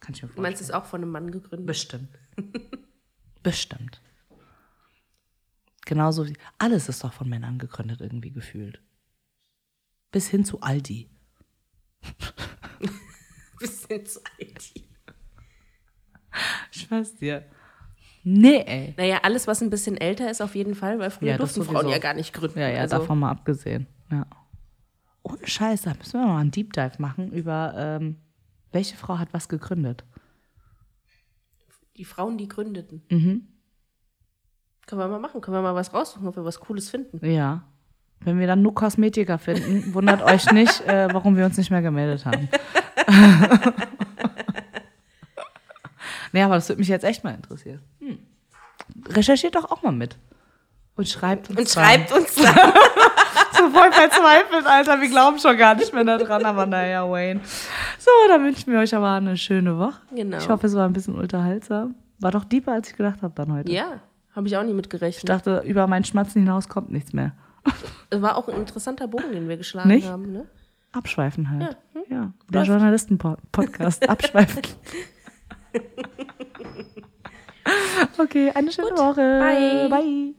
Kann ich mir Du vorstellen. meinst, es ist auch von einem Mann gegründet? Bestimmt. (laughs) Bestimmt. Genauso wie. Alles ist doch von Männern gegründet, irgendwie gefühlt. Bis hin zu Aldi. (laughs) Bisschen zu alt. Ich weiß dir. Nee, ey. Naja, alles, was ein bisschen älter ist, auf jeden Fall, weil früher Ja, durften Frauen ja gar nicht gründen. Ja, ja, also, davon mal abgesehen. Ja. ohne Scheiß, da müssen wir mal einen Deep Dive machen über ähm, welche Frau hat was gegründet. Die Frauen, die gründeten. Mhm. Können wir mal machen. Können wir mal was raussuchen, ob wir was Cooles finden. Ja. Wenn wir dann nur Kosmetiker finden, wundert euch nicht, äh, warum wir uns nicht mehr gemeldet haben. (laughs) nee, aber das würde mich jetzt echt mal interessieren. Hm. Recherchiert doch auch mal mit. Und schreibt uns. Und dann. schreibt uns (laughs) dann. so voll verzweifelt, Alter. Wir glauben schon gar nicht mehr daran, aber naja, Wayne. So, dann wünschen wir euch aber eine schöne Woche. Genau. Ich hoffe, es war ein bisschen unterhaltsam. War doch deeper, als ich gedacht habe dann heute. Ja, habe ich auch nie Ich mitgerechnet. dachte, über meinen Schmatzen hinaus kommt nichts mehr. Es war auch ein interessanter Bogen, den wir geschlagen Nicht? haben. Ne? Abschweifen halt. Ja, hm? Ja, der Journalisten-Podcast. (laughs) Abschweifen. (laughs) okay, eine schöne Gut, Woche. bye. Bye.